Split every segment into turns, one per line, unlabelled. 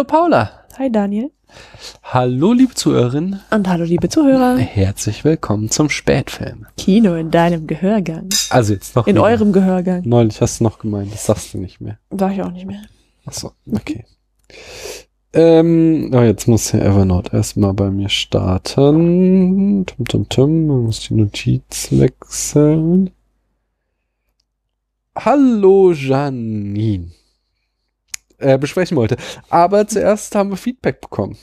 Hallo Paula.
Hi Daniel.
Hallo liebe Zuhörerinnen.
Und hallo liebe Zuhörer.
Herzlich willkommen zum Spätfilm.
Kino in deinem Gehörgang.
Also jetzt noch.
In
wieder.
eurem Gehörgang.
Neulich hast du noch gemeint, das sagst du nicht mehr.
Sag ich auch nicht mehr.
Achso, okay. Ähm, oh, jetzt muss ja Evernote erstmal bei mir starten. Tum, tum, tum. Man muss die Notiz wechseln. Hallo Janine. Äh, besprechen wollte. Aber zuerst haben wir Feedback bekommen.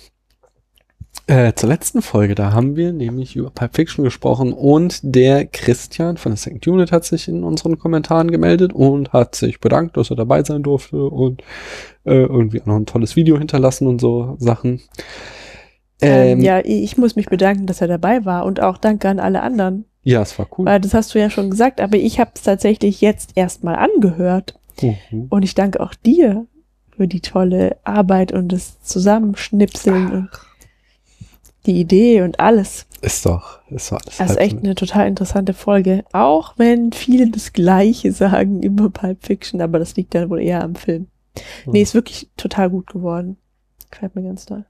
Äh, zur letzten Folge, da haben wir nämlich über Pulp Fiction gesprochen und der Christian von der Second Unit hat sich in unseren Kommentaren gemeldet und hat sich bedankt, dass er dabei sein durfte und äh, irgendwie auch noch ein tolles Video hinterlassen und so Sachen.
Ähm, ja, ich muss mich bedanken, dass er dabei war und auch danke an alle anderen.
Ja, es war cool.
Weil das hast du ja schon gesagt, aber ich habe es tatsächlich jetzt erstmal angehört.
Mhm.
Und ich danke auch dir für die tolle Arbeit und das Zusammenschnipseln und die Idee und alles.
Ist doch, ist doch alles.
Das ist
halb
echt eine total interessante Folge. Auch wenn viele das Gleiche sagen über Pulp Fiction, aber das liegt dann wohl eher am Film. Nee, ist wirklich total gut geworden. Gefällt mir ganz toll.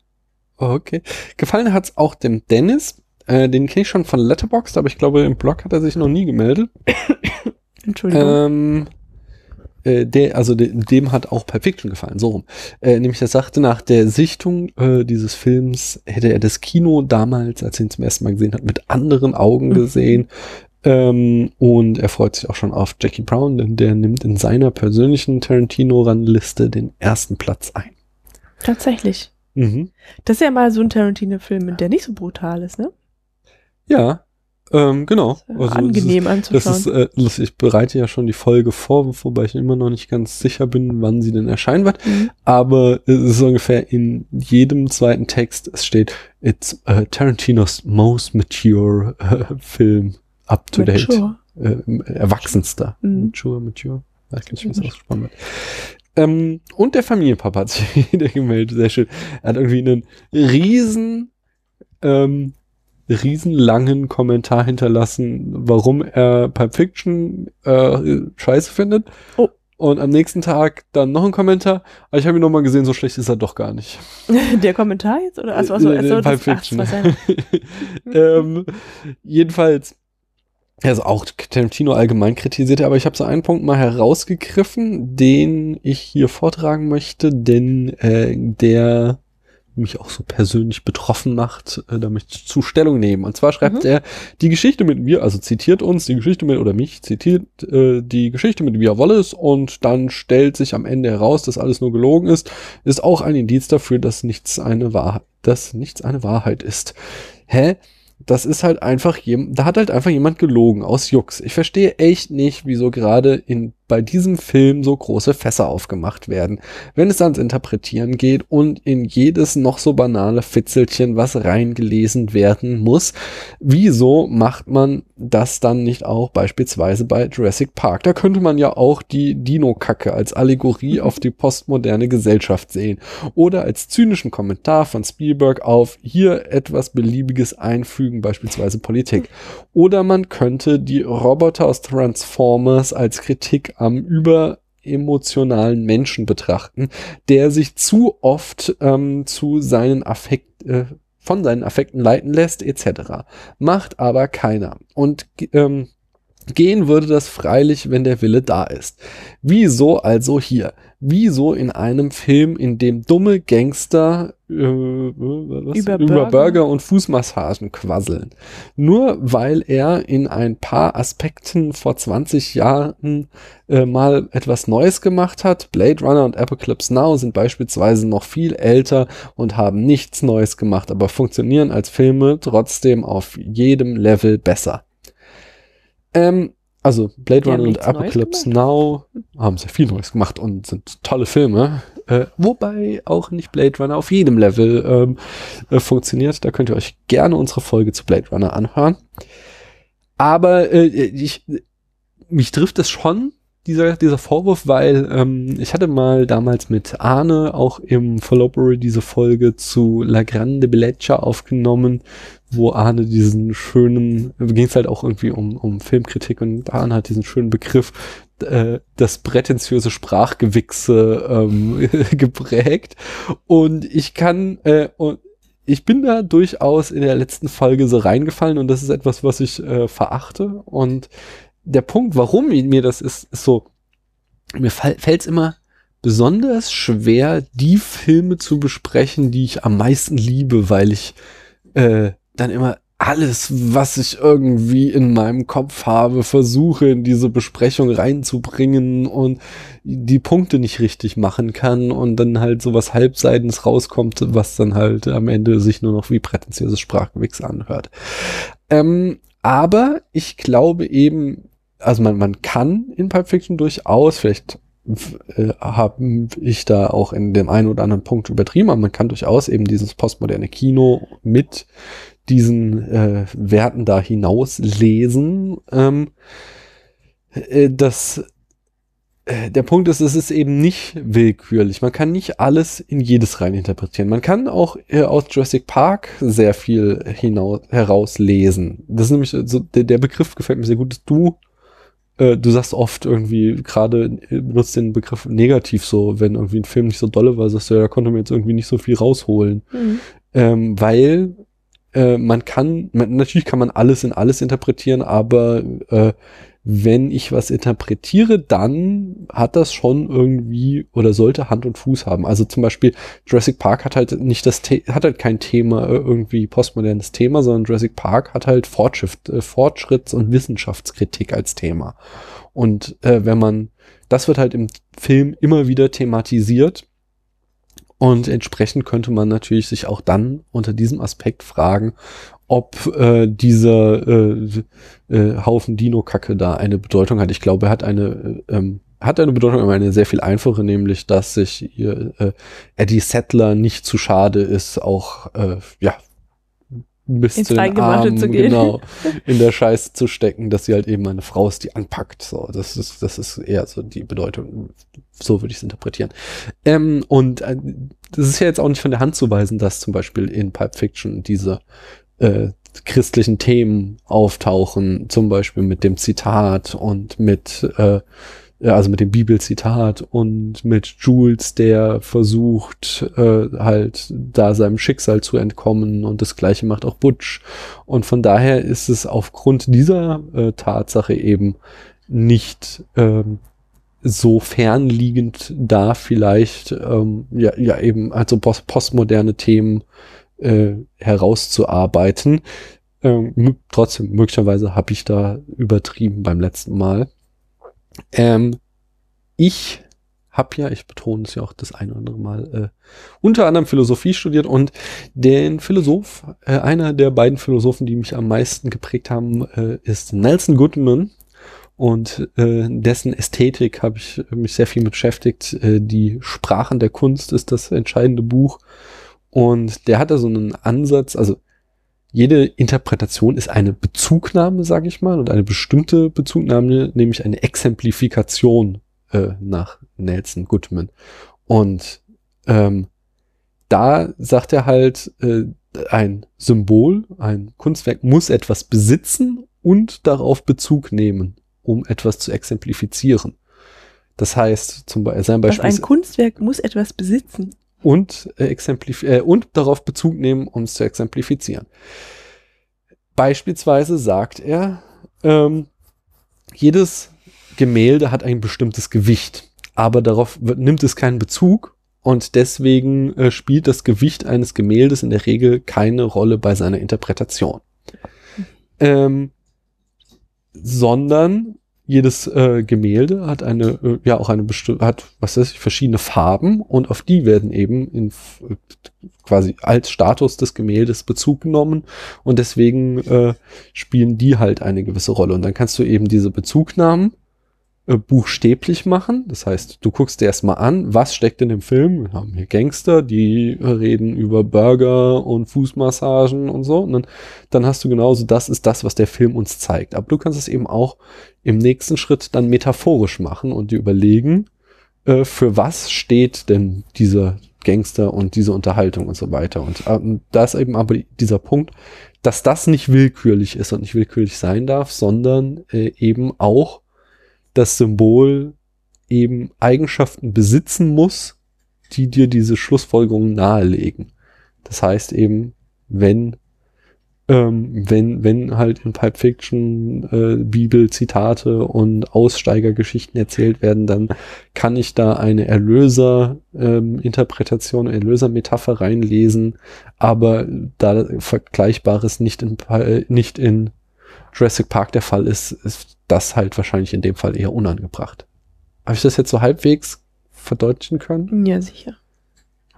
Okay. Gefallen hat's auch dem Dennis. Äh, den kenne ich schon von Letterboxd, aber ich glaube, im Blog hat er sich noch nie gemeldet.
Entschuldigung.
Ähm, äh, der, also de, dem hat auch Pulp Fiction gefallen, so rum. Äh, nämlich er sagte, nach der Sichtung äh, dieses Films hätte er das Kino damals, als er ihn zum ersten Mal gesehen hat, mit anderen Augen
Mhm.
gesehen. Ähm, und er freut sich auch schon auf Jackie Brown, denn der nimmt in seiner persönlichen Tarantino-Rangliste den ersten Platz ein.
Tatsächlich.
Mhm.
Das ist ja mal so ein Tarantino-Film, der nicht so brutal ist, ne?
Ja, ähm, genau. Also ist-
Angenehm
Das
anzuschauen.
ist äh, lustig. Ich bereite ja schon die Folge vor, wobei ich immer noch nicht ganz sicher bin, wann sie denn erscheinen wird.
Mhm.
Aber es ist ungefähr in jedem zweiten Text, es steht, it's uh, Tarantinos most mature uh, Film up to date.
Mature.
Äh, erwachsenster.
Mhm.
Mature, mature. Weiß nicht, wie es ausgesprochen wird. Ähm, und der Familienpapa hat sich wieder gemeldet. Sehr schön. Er hat irgendwie einen riesen, ähm, riesenlangen Kommentar hinterlassen, warum er Pulp Fiction äh, scheiße findet.
Oh.
Und am nächsten Tag dann noch ein Kommentar. Aber ich habe ihn nochmal gesehen, so schlecht ist er doch gar nicht.
Der Kommentar jetzt? Oder? Achso, achso, achso, ach, das
Fiction.
sein.
ähm, jedenfalls, also auch Tarantino allgemein kritisiert, er, aber ich habe so einen Punkt mal herausgegriffen, den ich hier vortragen möchte, denn äh, der mich auch so persönlich betroffen macht, äh, da möchte ich zu Stellung nehmen. Und zwar schreibt
Mhm.
er, die Geschichte mit mir, also zitiert uns, die Geschichte mit, oder mich zitiert äh, die Geschichte mit Via Wallace und dann stellt sich am Ende heraus, dass alles nur gelogen ist, ist auch ein Indiz dafür, dass nichts eine Wahrheit, dass nichts eine Wahrheit ist. Hä? Das ist halt einfach jemand, da hat halt einfach jemand gelogen aus Jux. Ich verstehe echt nicht, wieso gerade in bei diesem Film so große Fässer aufgemacht werden, wenn es ans Interpretieren geht und in jedes noch so banale Fitzelchen, was reingelesen werden muss. Wieso macht man das dann nicht auch beispielsweise bei Jurassic Park? Da könnte man ja auch die Dino-Kacke als Allegorie auf die postmoderne Gesellschaft sehen oder als zynischen Kommentar von Spielberg auf hier etwas Beliebiges einfügen, beispielsweise Politik. Oder man könnte die Roboter aus Transformers als Kritik am überemotionalen Menschen betrachten, der sich zu oft ähm, zu seinen Affekt, äh, von seinen Affekten leiten lässt, etc. Macht aber keiner. Und ähm, gehen würde das freilich, wenn der Wille da ist. Wieso also hier? Wieso in einem Film, in dem dumme Gangster äh, was?
Über
über
Burger.
Burger und Fußmassagen quasseln? Nur weil er in ein paar Aspekten vor 20 Jahren äh, mal etwas Neues gemacht hat. Blade Runner und Apocalypse Now sind beispielsweise noch viel älter und haben nichts Neues gemacht, aber funktionieren als Filme trotzdem auf jedem Level besser. Ähm, also Blade Runner und Apocalypse Now haben sehr viel Neues gemacht und sind tolle Filme. Äh, wobei auch nicht Blade Runner auf jedem Level ähm, äh, funktioniert. Da könnt ihr euch gerne unsere Folge zu Blade Runner anhören. Aber äh, ich, mich trifft es schon, dieser, dieser Vorwurf, weil ähm, ich hatte mal damals mit Arne auch im Followbury diese Folge zu La Grande Bellezza aufgenommen, wo Arne diesen schönen, ging es halt auch irgendwie um, um Filmkritik und Arne hat diesen schönen Begriff, äh, das prätentiöse Sprachgewichse ähm, geprägt. Und ich kann, äh, und ich bin da durchaus in der letzten Folge so reingefallen und das ist etwas, was ich äh, verachte. Und der Punkt, warum mir das ist, ist so, mir fällt es immer besonders schwer, die Filme zu besprechen, die ich am meisten liebe, weil ich äh, dann immer alles, was ich irgendwie in meinem Kopf habe, versuche in diese Besprechung reinzubringen und die Punkte nicht richtig machen kann und dann halt so was Halbseidens rauskommt, was dann halt am Ende sich nur noch wie prätentiöses Sprachgewichs anhört. Ähm, aber ich glaube eben, also man, man kann in Pulp Fiction durchaus, vielleicht äh, habe ich da auch in dem einen oder anderen Punkt übertrieben, aber man kann durchaus eben dieses postmoderne Kino mit diesen äh, Werten da hinaus lesen. Ähm, äh, das äh, der Punkt ist, es ist eben nicht willkürlich. Man kann nicht alles in jedes rein interpretieren. Man kann auch äh, aus Jurassic Park sehr viel hinaus, herauslesen. Das ist nämlich so, der, der Begriff gefällt mir sehr gut. Du, äh, du sagst oft irgendwie, gerade äh, benutzt den Begriff negativ so, wenn irgendwie ein Film nicht so dolle war, sagst du, ja, da konnte man jetzt irgendwie nicht so viel rausholen. Mhm. Ähm, weil äh, man kann, man, natürlich kann man alles in alles interpretieren, aber äh, wenn ich was interpretiere, dann hat das schon irgendwie oder sollte Hand und Fuß haben. Also zum Beispiel Jurassic Park hat halt nicht das, The hat halt kein Thema, äh, irgendwie postmodernes Thema, sondern Jurassic Park hat halt Fortschritt, äh, Fortschritts- und Wissenschaftskritik als Thema. Und äh, wenn man, das wird halt im Film immer wieder thematisiert und entsprechend könnte man natürlich sich auch dann unter diesem Aspekt fragen, ob äh, dieser äh, äh, Haufen Dino-Kacke da eine Bedeutung hat. Ich glaube, er hat eine, äh, ähm, hat eine Bedeutung, aber eine sehr viel einfache, nämlich, dass sich äh, Eddie Settler nicht zu schade ist, auch äh, ja bis
ins zu den Armen, zu gehen. genau,
in der Scheiße zu stecken, dass sie halt eben eine Frau ist, die anpackt. So, das ist, das ist eher so die Bedeutung. So würde ich es interpretieren. Ähm, und äh, das ist ja jetzt auch nicht von der Hand zu weisen, dass zum Beispiel in Pulp Fiction diese äh, christlichen Themen auftauchen, zum Beispiel mit dem Zitat und mit äh, also mit dem Bibelzitat und mit Jules, der versucht, äh, halt da seinem Schicksal zu entkommen und das gleiche macht auch Butch. Und von daher ist es aufgrund dieser äh, Tatsache eben nicht ähm, so fernliegend da vielleicht ähm, ja, ja eben also post postmoderne Themen äh, herauszuarbeiten. Ähm, trotzdem, möglicherweise habe ich da übertrieben beim letzten Mal. Ähm, ich habe ja, ich betone es ja auch das eine oder andere Mal, äh, unter anderem Philosophie studiert und den Philosoph, äh, einer der beiden Philosophen, die mich am meisten geprägt haben, äh, ist Nelson Goodman. Und äh, dessen Ästhetik habe ich mich sehr viel mit beschäftigt. Äh, die Sprachen der Kunst ist das entscheidende Buch. Und der hat da so einen Ansatz, also jede Interpretation ist eine Bezugnahme, sage ich mal, und eine bestimmte Bezugnahme, nämlich eine Exemplifikation äh, nach Nelson Goodman. Und ähm, da sagt er halt, äh, ein Symbol, ein Kunstwerk muss etwas besitzen und darauf Bezug nehmen, um etwas zu exemplifizieren. Das heißt, zum Beispiel, sein
Beispiel. Also ein Kunstwerk muss etwas besitzen
und, äh, exemplif äh, und darauf Bezug nehmen, um es zu exemplifizieren. Beispielsweise sagt er, ähm, jedes Gemälde hat ein bestimmtes Gewicht, aber darauf wird, nimmt es keinen Bezug und deswegen äh, spielt das Gewicht eines Gemäldes in der Regel keine Rolle bei seiner Interpretation. Ähm, sondern jedes äh, Gemälde hat eine, äh, ja auch eine bestimmte, hat, was weiß ich, verschiedene Farben und auf die werden eben in quasi als Status des Gemäldes Bezug genommen und deswegen äh, spielen die halt eine gewisse Rolle. Und dann kannst du eben diese Bezugnahmen äh, buchstäblich machen. Das heißt, du guckst dir erstmal an, was steckt in dem Film. Wir haben hier Gangster, die reden über Burger und Fußmassagen und so. Und dann, dann hast du genauso, das ist das, was der Film uns zeigt. Aber du kannst es eben auch im nächsten Schritt dann metaphorisch machen und dir überlegen, äh, für was steht denn dieser Gangster und diese Unterhaltung und so weiter. Und äh, da ist eben aber dieser Punkt, dass das nicht willkürlich ist und nicht willkürlich sein darf, sondern äh, eben auch das Symbol eben Eigenschaften besitzen muss, die dir diese Schlussfolgerungen nahelegen. Das heißt eben, wenn ähm, wenn, wenn halt in Pipe Fiction äh, Bibelzitate und Aussteigergeschichten erzählt werden, dann kann ich da eine Erlöser-Interpretation, ähm, Erlöser-Metapher reinlesen, aber da Vergleichbares nicht in, äh, nicht in Jurassic Park der Fall ist, ist das halt wahrscheinlich in dem Fall eher unangebracht. Habe ich das jetzt so halbwegs verdeutlichen können?
Ja, sicher.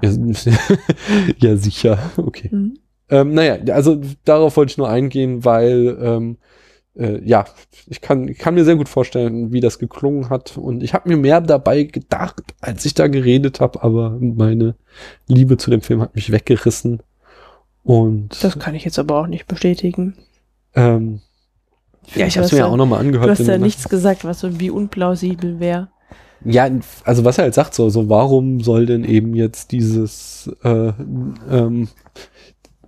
Ja, ja sicher. Okay. Mhm. Ähm, naja, also darauf wollte ich nur eingehen, weil ähm, äh, ja, ich kann, ich kann mir sehr gut vorstellen, wie das geklungen hat. Und ich habe mir mehr dabei gedacht, als ich da geredet habe, aber meine Liebe zu dem Film hat mich weggerissen. Und
das kann ich jetzt aber auch nicht bestätigen.
Ähm, ja, ich habe es mir ja auch nochmal angehört.
Du hast ja nichts gesagt, was so wie unplausibel wäre.
Ja, also was er halt sagt, so, so warum soll denn eben jetzt dieses äh, ähm,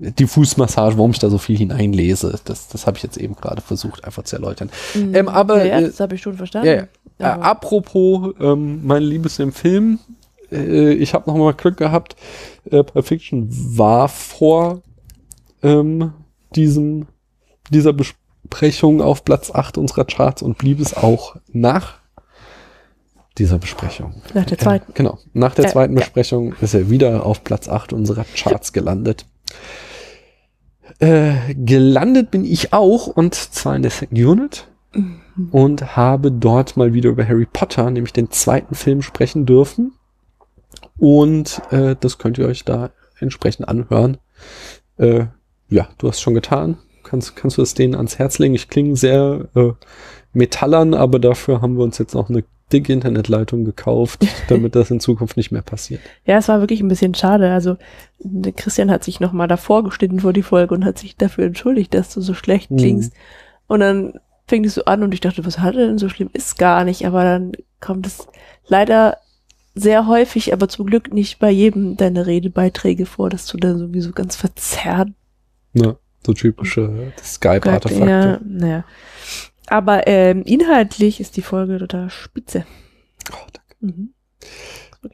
die Fußmassage, warum ich da so viel hineinlese. Das, das habe ich jetzt eben gerade versucht, einfach zu erläutern.
Mhm. Ähm, aber ja, ja, das habe ich schon verstanden.
Ja, ja. Äh, apropos, ähm, mein Liebes im Film, äh, ich habe noch mal Glück gehabt. Äh, Perfection war vor ähm, diesem dieser Besprechung auf Platz 8 unserer Charts und blieb es auch nach dieser Besprechung.
Nach der zweiten.
Genau. Nach der zweiten Besprechung ist er wieder auf Platz 8 unserer Charts gelandet. Äh, gelandet bin ich auch und zwar in der Second Unit mhm. und habe dort mal wieder über Harry Potter, nämlich den zweiten Film, sprechen dürfen. Und äh, das könnt ihr euch da entsprechend anhören. Äh, ja, du hast schon getan. Kannst, kannst du es denen ans Herz legen? Ich klinge sehr äh, metallern, aber dafür haben wir uns jetzt auch eine dicke Internetleitung gekauft, damit das in Zukunft nicht mehr passiert.
Ja, es war wirklich ein bisschen schade. Also Christian hat sich nochmal davor geschnitten vor die Folge und hat sich dafür entschuldigt, dass du so schlecht mhm. klingst. Mhm. Und dann fing es so an und ich dachte, was hat er denn so schlimm? Ist gar nicht, aber dann kommt es leider sehr häufig, aber zum Glück nicht bei jedem deiner Redebeiträge vor, dass du dann sowieso ganz verzerrt.
Ja, so typische Skype-Artefakte.
Ja, naja. Aber ähm, inhaltlich ist die Folge total spitze.
Oh, danke. Mhm.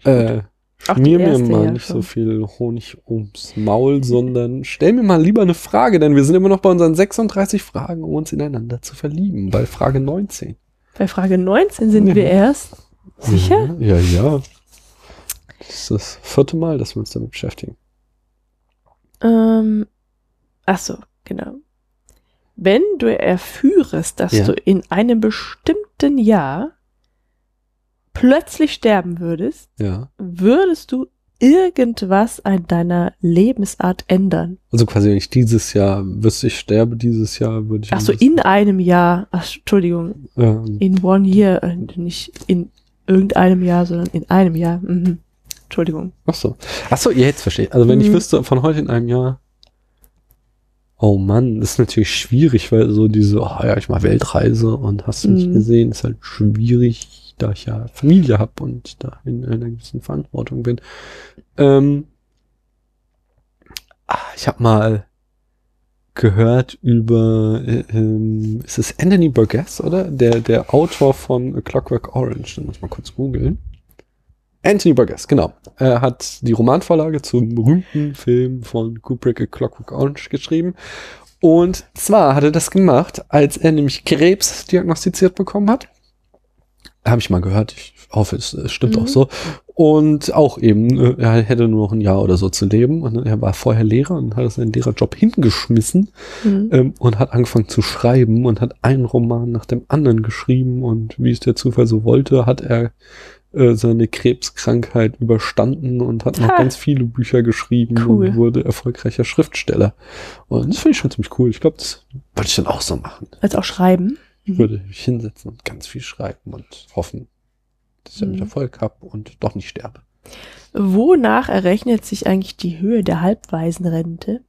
Äh, schmier mir mal ja nicht schon. so viel Honig ums Maul, sondern stell mir mal lieber eine Frage, denn wir sind immer noch bei unseren 36 Fragen, um uns ineinander zu verlieben. Bei Frage 19.
Bei Frage 19 sind ja. wir erst. Sicher?
Ja, ja. Das ist das vierte Mal, dass wir uns damit beschäftigen.
Ähm, ach so, genau wenn du erführest, dass ja. du in einem bestimmten Jahr plötzlich sterben würdest,
ja.
würdest du irgendwas an deiner Lebensart ändern?
Also quasi, wenn ich dieses Jahr wüsste, ich sterbe dieses Jahr, würde ich.
Ach so, in einem Jahr. Ach, Entschuldigung. Ja. In one year, nicht in irgendeinem Jahr, sondern in einem Jahr. Mhm. Entschuldigung.
Ach so. Ach so, jetzt verstehe. Also wenn mhm. ich wüsste, von heute in einem Jahr Oh Mann, das ist natürlich schwierig, weil so diese, oh ja, ich mache Weltreise und hast du nicht mhm. gesehen, ist halt schwierig, da ich ja Familie habe und da in einer gewissen Verantwortung bin. Ähm, ah, ich habe mal gehört über, äh, ähm, ist es Anthony Burgess, oder? Der, der Autor von A Clockwork Orange. Den muss mal kurz googeln. Anthony Burgess, genau. Er hat die Romanvorlage zum berühmten Film von Kubrick, A Clockwork Orange geschrieben. Und zwar hat er das gemacht, als er nämlich Krebs diagnostiziert bekommen hat. Habe ich mal gehört. Ich hoffe, es, stimmt mhm. auch so. Und auch eben, äh, er hätte nur noch ein Jahr oder so zu leben. Und er war vorher Lehrer und hat seinen Lehrerjob hingeschmissen mhm. ähm, und hat angefangen zu schreiben und hat einen Roman nach dem anderen geschrieben. Und wie es der Zufall so wollte, hat er äh, seine Krebskrankheit überstanden und hat noch ha. ganz viele Bücher geschrieben cool. und wurde erfolgreicher Schriftsteller. Und das finde ich schon ziemlich cool. Ich glaube, das wollte ich dann auch so machen.
Als auch schreiben?
Ich mhm. würde mich hinsetzen und ganz viel schreiben und hoffen, dass ich mhm. damit Erfolg habe und doch nicht sterbe.
Wonach errechnet sich eigentlich die Höhe der Halbwaisenrente?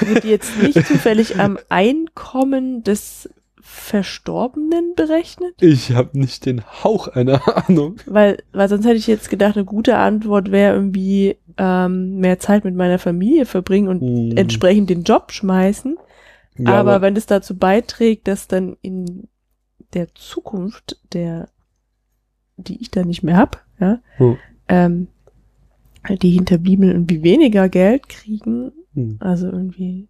Wird jetzt nicht zufällig am Einkommen des Verstorbenen berechnet?
Ich habe nicht den Hauch einer Ahnung.
Weil, weil sonst hätte ich jetzt gedacht, eine gute Antwort wäre irgendwie ähm, mehr Zeit mit meiner Familie verbringen und
Hm.
entsprechend den Job schmeißen.
Ja,
aber, wenn es dazu beiträgt, dass dann in der Zukunft der, die ich dann nicht mehr hab, ja,
Hm.
ähm, die Hinterbliebenen irgendwie weniger Geld kriegen,
Hm.
also irgendwie,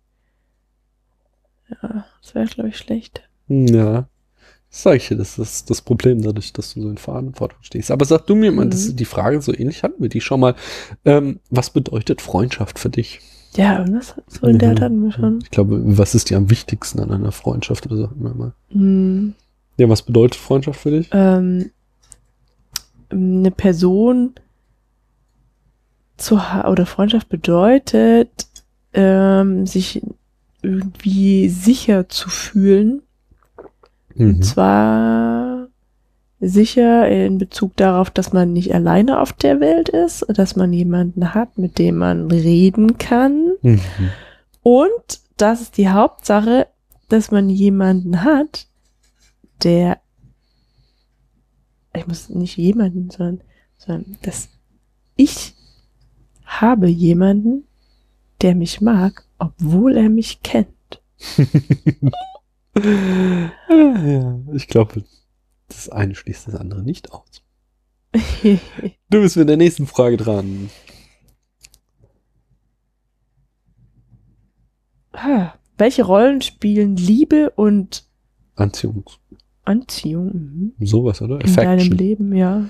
ja, das wäre glaube ich schlecht.
Ja. Das sag ich dir, das ist das Problem dadurch, dass du so in Verantwortung stehst. Aber sag du mir mal, das
Mhm.
ist die Frage so ähnlich hatten wir die schon mal. Ähm, was bedeutet Freundschaft für dich?
Ja, irgendwas so in der
Ja.
hatten wir schon.
Ich glaube, was ist dir am wichtigsten an einer Freundschaft oder so? Hatten wir mal.
Hm.
Ja, was bedeutet Freundschaft für dich?
ähm, eine Person zu ha oder Freundschaft bedeutet, ähm, sich irgendwie sicher zu fühlen.
Mhm.
Und zwar sicher in Bezug darauf, dass man nicht alleine auf der Welt ist, dass man jemanden hat, mit dem man reden kann.
Mhm.
Und das ist die Hauptsache, dass man jemanden hat, der, ich muss nicht jemanden, sondern, sondern dass ich habe jemanden, der mich mag, obwohl er mich kennt.
Ah, ja, ich glaube, das eine schließt das andere nicht aus. Du bist mit der nächsten Frage dran.
Welche Rollen spielen Liebe und
Anziehung.
Anziehung mhm,
Sowas, oder?
in deinem Leben, ja?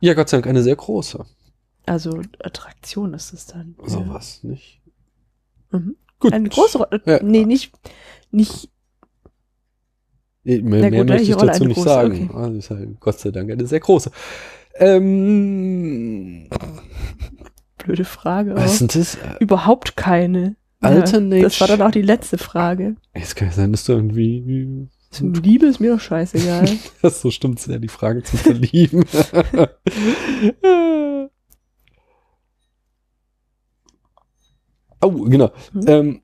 Ja, Gott sei Dank eine sehr große.
Also Attraktion ist es dann.
Sowas, nicht?
Ja. Mhm.
Gut.
Eine große Rolle.
Ja.
Nee, nicht, nicht
Mehr,
Na
mehr
gut,
möchte ich dazu nicht
große?
sagen.
Okay.
Also ist halt Gott sei Dank eine sehr große. Ähm,
blöde Frage.
was sind das?
Überhaupt keine.
Alternate-
das war dann auch die letzte Frage.
Es kann ja sein, dass du irgendwie.
Liebe ist mir doch scheißegal.
Das so stimmt ja, die Fragen zu verlieben. oh, genau.
Hm?
Ähm,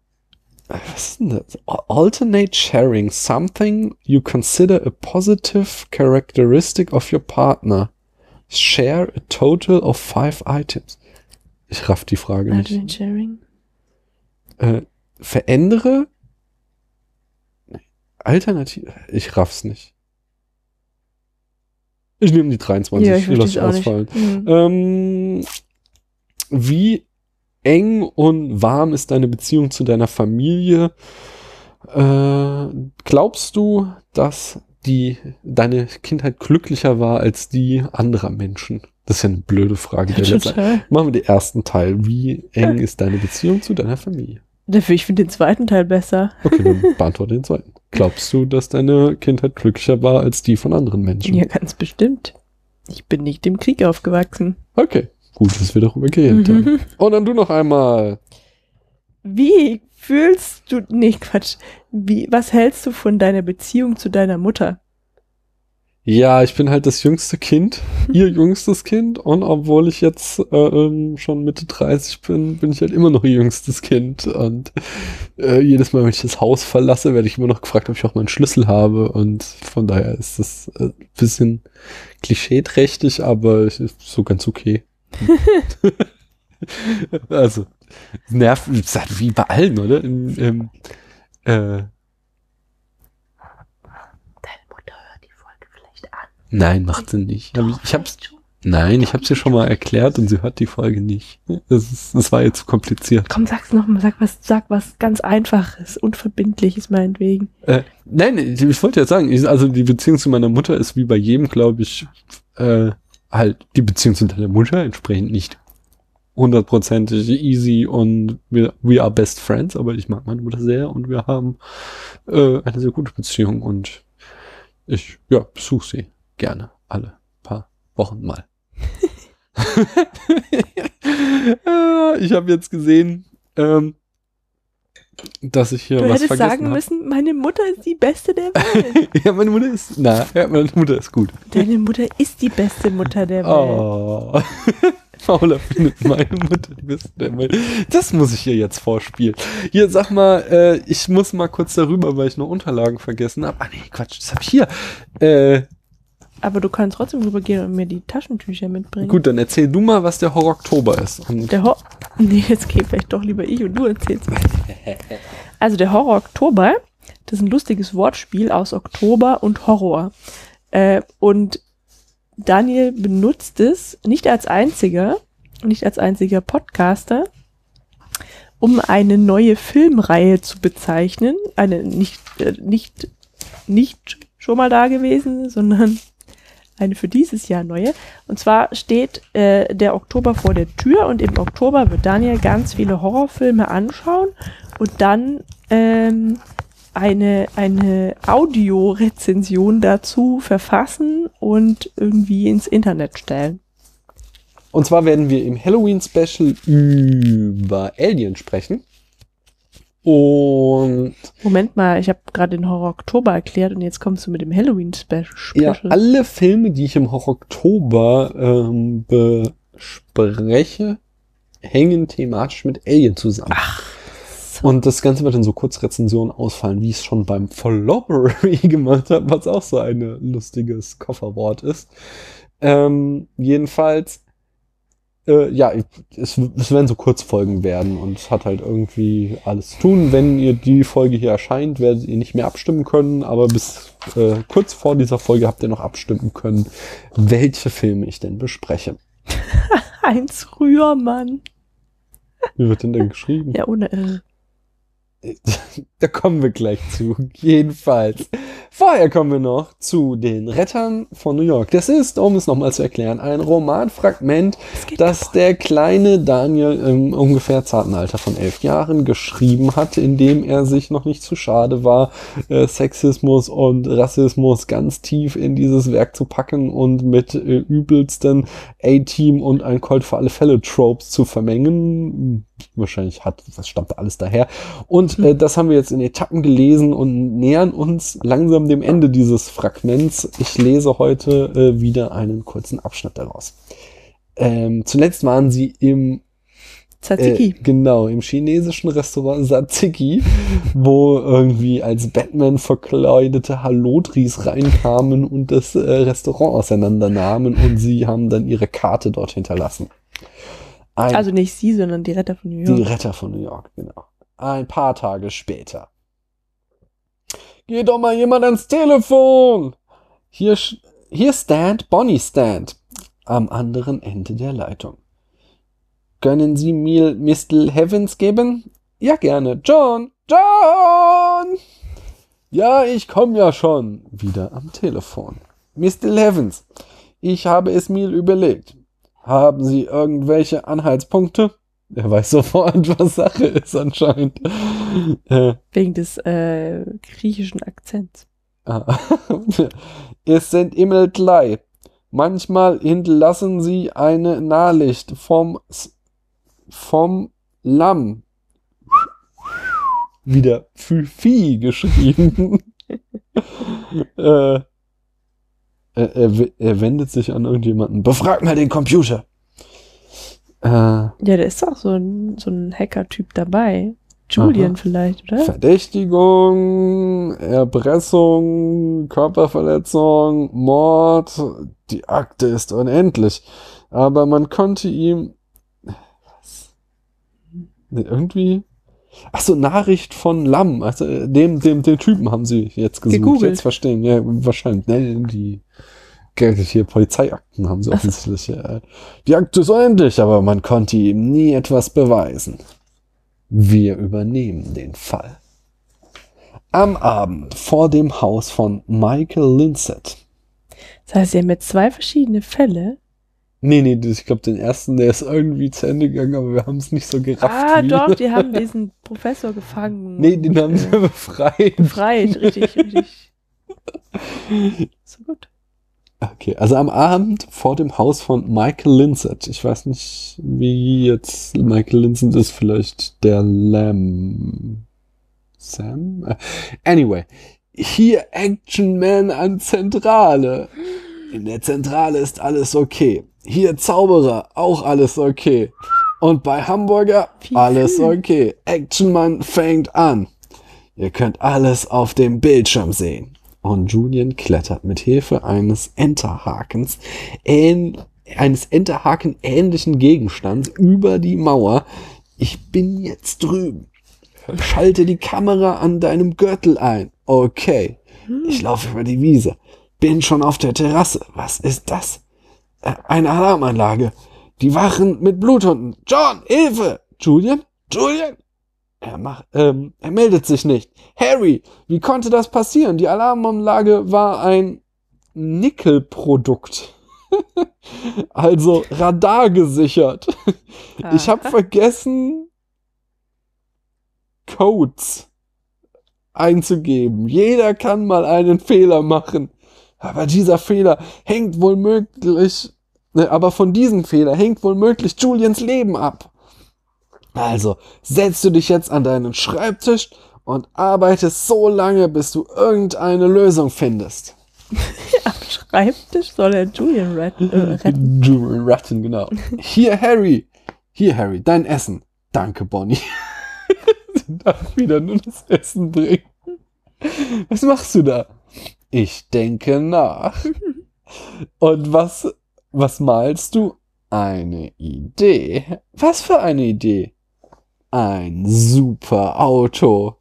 was ist denn das? Alternate sharing something you consider a positive characteristic of your partner. Share a total of five items. Ich raff die Frage nicht.
Alternate Sharing.
Äh, verändere Alternativ. Ich raff's nicht. Ich nehme die 23.
Ja, ich
die lass ich
verstehe es auch
ausfallen.
Mhm.
Ähm, wie eng und warm ist deine Beziehung zu deiner Familie? Äh, glaubst du, dass die, deine Kindheit glücklicher war als die anderer Menschen? Das ist ja eine blöde Frage. Der.
Total.
Machen wir den ersten Teil. Wie eng ist deine Beziehung zu deiner Familie?
Dafür, ich finde den zweiten Teil besser.
Okay, dann beantworte den zweiten. Glaubst du, dass deine Kindheit glücklicher war als die von anderen Menschen?
Ja, ganz bestimmt. Ich bin nicht im Krieg aufgewachsen.
Okay, gut, dass wir darüber geredet haben.
Mhm.
Und dann du noch einmal.
Wie fühlst du, nee, Quatsch. Wie, was hältst du von deiner Beziehung zu deiner Mutter?
Ja, ich bin halt das jüngste Kind, ihr jüngstes Kind. Und obwohl ich jetzt äh, ähm, schon Mitte 30 bin, bin ich halt immer noch ihr jüngstes Kind. Und äh, jedes Mal, wenn ich das Haus verlasse, werde ich immer noch gefragt, ob ich auch meinen Schlüssel habe. Und von daher ist das äh, bisschen klischeeträchtig, aber es ist so ganz okay. also, nervt, wie bei allen, oder? Im, im, äh,
Deine Mutter hört die Folge vielleicht an.
nein, macht sie nicht. Hab ich, hab's, nein, ich hab's ihr schon mal erklärt und sie hört die Folge nicht. Das, ist, das war jetzt zu kompliziert.
Komm, sag's nochmal, sag was, sag was ganz Einfaches, Unverbindliches meinetwegen.
Äh, nein, ich, ich wollte ja sagen, ich, also die Beziehung zu meiner Mutter ist wie bei jedem, glaube ich, äh, halt die Beziehung zu deiner Mutter entsprechend nicht hundertprozentig easy und wir we are best friends, aber ich mag meine Mutter sehr und wir haben äh, eine sehr gute Beziehung und ich ja besuche sie gerne alle paar Wochen mal. Ich habe jetzt gesehen, ähm, dass ich hier
Du
was
hättest sagen
habe.
müssen, meine Mutter ist die beste der Welt.
Ja, meine Mutter ist. Na, ja, meine Mutter ist gut.
Deine Mutter ist die beste Mutter der Welt.
Oh. Paula findet meine Mutter die beste der Welt. Das muss ich ihr jetzt vorspielen. Hier, sag mal, äh, ich muss mal kurz darüber, weil ich noch Unterlagen vergessen habe. Ah nee, Quatsch, das habe ich hier. Äh,
Aber du kannst trotzdem rübergehen und mir die Taschentücher mitbringen.
gut, dann erzähl du mal, was der Horror Oktober ist.
Der Hor nee, jetzt geh vielleicht doch lieber ich und du erzählst. Also der Horror Oktober, das ist ein lustiges Wortspiel aus Oktober und Horror. Äh, und Daniel benutzt es nicht als einziger, nicht als einziger Podcaster, um eine neue Filmreihe zu bezeichnen. Eine nicht, äh, nicht, nicht schon mal da gewesen, sondern eine für dieses Jahr neue. Und zwar steht äh, der Oktober vor der Tür und im Oktober wird Daniel ganz viele Horrorfilme anschauen und dann ähm, eine, eine Audiorezension dazu verfassen und irgendwie ins Internet stellen.
Und zwar werden wir im Halloween-Special über Alien sprechen. Und
Moment mal, ich habe gerade den Horror Oktober erklärt und jetzt kommst du mit dem Halloween-Special.
ja, alle Filme, die ich im Horror Oktober ähm, bespreche, hängen thematisch mit Alien zusammen.
so.
Und das Ganze wird in so Kurzrezensionen ausfallen, wie ich es schon beim Followbery gemacht habe, was auch so ein lustiges Kofferwort ist. Ähm, jedenfalls, äh, ja, es, es werden so Kurzfolgen werden und es hat halt irgendwie alles zu tun. Wenn ihr die Folge hier erscheint, werdet ihr nicht mehr abstimmen können, aber bis äh, kurz vor dieser Folge habt ihr noch abstimmen können, welche Filme ich denn bespreche.
Heinz Rührmann.
Wie wird denn der geschrieben?
Ja, ohne L.
Da kommen wir gleich zu. Jedenfalls. Vorher kommen wir noch zu den Rettern von New York. Das ist, um es nochmal zu erklären, ein Romanfragment,
geht
das der kleine Daniel im ungefähr zarten Alter von elf Jahren geschrieben hat, in dem er sich noch nicht zu schade war, äh, Sexismus und Rassismus ganz tief in dieses Werk zu packen und mit äh, übelsten A-Team und ein Colt für alle Fälle Tropes zu vermengen. Wahrscheinlich hat, das stammt alles daher. Und äh, das haben wir jetzt in Etappen gelesen und nähern uns langsam dem Ende dieses Fragments. Ich lese heute äh, wieder einen kurzen Abschnitt daraus. Ähm, zuletzt waren sie im
Tzatziki.
äh, genau, im chinesischen Restaurant Satsiki, wo irgendwie als Batman verkleidete Halotris reinkamen und das äh, Restaurant auseinandernahmen und sie haben dann ihre Karte dort hinterlassen. Ein,
also nicht sie, sondern die Retter von New
die
York.
Retter von New York, genau. Ein paar Tage später. Geh doch mal jemand ans Telefon! Hier, hier stand Bonnie Stand. Am anderen Ende der Leitung. Können Sie mir Mr. Heavens geben? Ja, gerne. John! John! Ja, ich komm ja schon. Wieder am Telefon. Mr. Heavens, ich habe es mir überlegt. Haben Sie irgendwelche Anhaltspunkte? Er weiß sofort, was Sache ist anscheinend. Äh,
Wegen des äh, griechischen Akzents.
ah. es sind immer gleich. Manchmal hinterlassen sie eine Nachricht vom, vom Lamm. Wieder für Vieh geschrieben. äh, er, er, w- er wendet sich an irgendjemanden. Befrag mal den Computer. Äh,
Ja, da ist auch so ein, so ein Hacker-Typ dabei. Julian
Aha.
vielleicht, oder?
Verdächtigung, Erpressung, Körperverletzung, Mord. Die Akte ist unendlich. Aber man konnte ihm. Was? Nee, irgendwie. Ach so, Nachricht von Lamm. Also äh, dem, dem, dem Typen haben sie jetzt gesucht.
Gegoogelt.
Jetzt verstehen. Ja, wahrscheinlich. Ne, die hier Polizeiakten haben sie offensichtlich. äh, Die Akte ist unendlich, aber man konnte ihm nie etwas beweisen. Wir übernehmen den Fall. Am Abend vor dem Haus von Michael Linsett.
Das heißt, sie haben jetzt zwei verschiedene Fälle.
Nee, nee, ich glaube, den ersten, der ist irgendwie zu Ende gegangen, aber wir haben es nicht so gerafft.
ah,
wie.
doch, die haben diesen Professor gefangen.
Nee, den haben sie
äh,
befreit.
befreit, richtig, richtig. So gut.
Okay, also am Abend vor dem Haus von Michael Linsett. Ich weiß nicht, wie jetzt Michael Linsett ist, vielleicht der Lamb. Sam? Äh, Anyway, hier Action Man an Zentrale. In der Zentrale ist alles okay. Hier Zauberer, auch alles okay. Und bei Hamburger, alles okay. Actionman fängt an. Ihr könnt alles auf dem Bildschirm sehen. Und Julian klettert mit Hilfe eines Enterhakens, ähn, eines Enterhaken ähnlichen Gegenstands über die Mauer. Ich bin jetzt drüben. Schalte die Kamera an deinem Gürtel ein. Okay. Ich laufe über die Wiese. Bin schon auf der Terrasse. Was ist das? Äh, Eine Alarmanlage. Die Wachen mit Bluthunden. John, Hilfe! Julian? Julian? Er macht, ähm, er meldet sich nicht. Harry, wie konnte das passieren? Die Alarmanlage war ein Nickelprodukt. also Radar gesichert. Ich habe vergessen, Codes einzugeben. Jeder kann mal einen Fehler machen. Aber dieser Fehler hängt wohl möglich, ne, aber von diesem Fehler hängt wohl möglich Julians Leben ab. Also, setzt du dich jetzt an deinen Schreibtisch und arbeitest so lange, bis du irgendeine Lösung findest.
Am Schreibtisch soll er Julian ret äh, retten.
Julian Ratten, genau. Hier, Harry. Hier, Harry, dein Essen. Danke, Bonnie. Sie darf wieder nur das Essen bringen. Was machst du da? Ich denke nach. Und was, was malst du? Eine Idee. Was für eine Idee? Ein super Auto.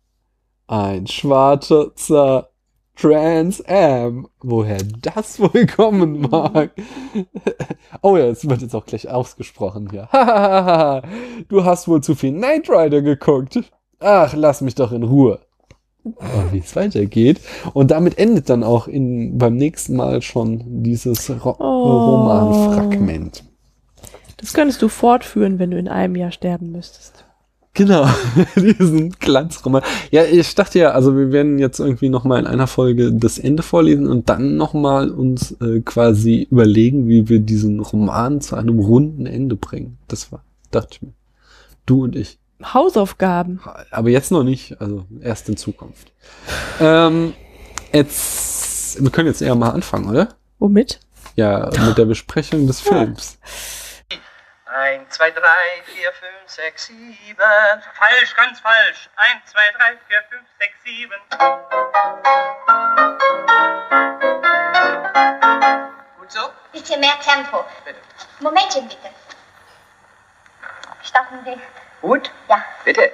Ein schwarzer Trans Am. Woher das wohl kommen mag? Oh ja, es wird jetzt auch gleich ausgesprochen hier. du hast wohl zu viel Knight Rider geguckt. Ach, lass mich doch in Ruhe. Und wie es weitergeht. Und damit endet dann auch in, beim nächsten Mal schon dieses Ro
Oh.
Romanfragment.
Das könntest du fortführen, wenn du in einem Jahr sterben müsstest.
Genau, diesen Glanzroman. Ja, ich dachte ja, also wir werden jetzt irgendwie nochmal in einer Folge das Ende vorlesen und dann nochmal uns äh, quasi überlegen, wie wir diesen Roman zu einem runden Ende bringen. Das war, dachte ich mir. Du und ich.
Hausaufgaben.
Aber jetzt noch nicht, also erst in Zukunft. Ähm, jetzt, wir können jetzt eher mal anfangen, oder?
Womit?
Ja, mit der Besprechung des Films.
1, 2, 3, 4, 5, 6, 7. Falsch, ganz falsch. 1, 2, 3, 4, 5, 6, 7. Gut so?
Bisschen mehr Tempo.
Bitte.
Momentchen bitte. Starten Sie.
Gut?
Ja,
Bitte.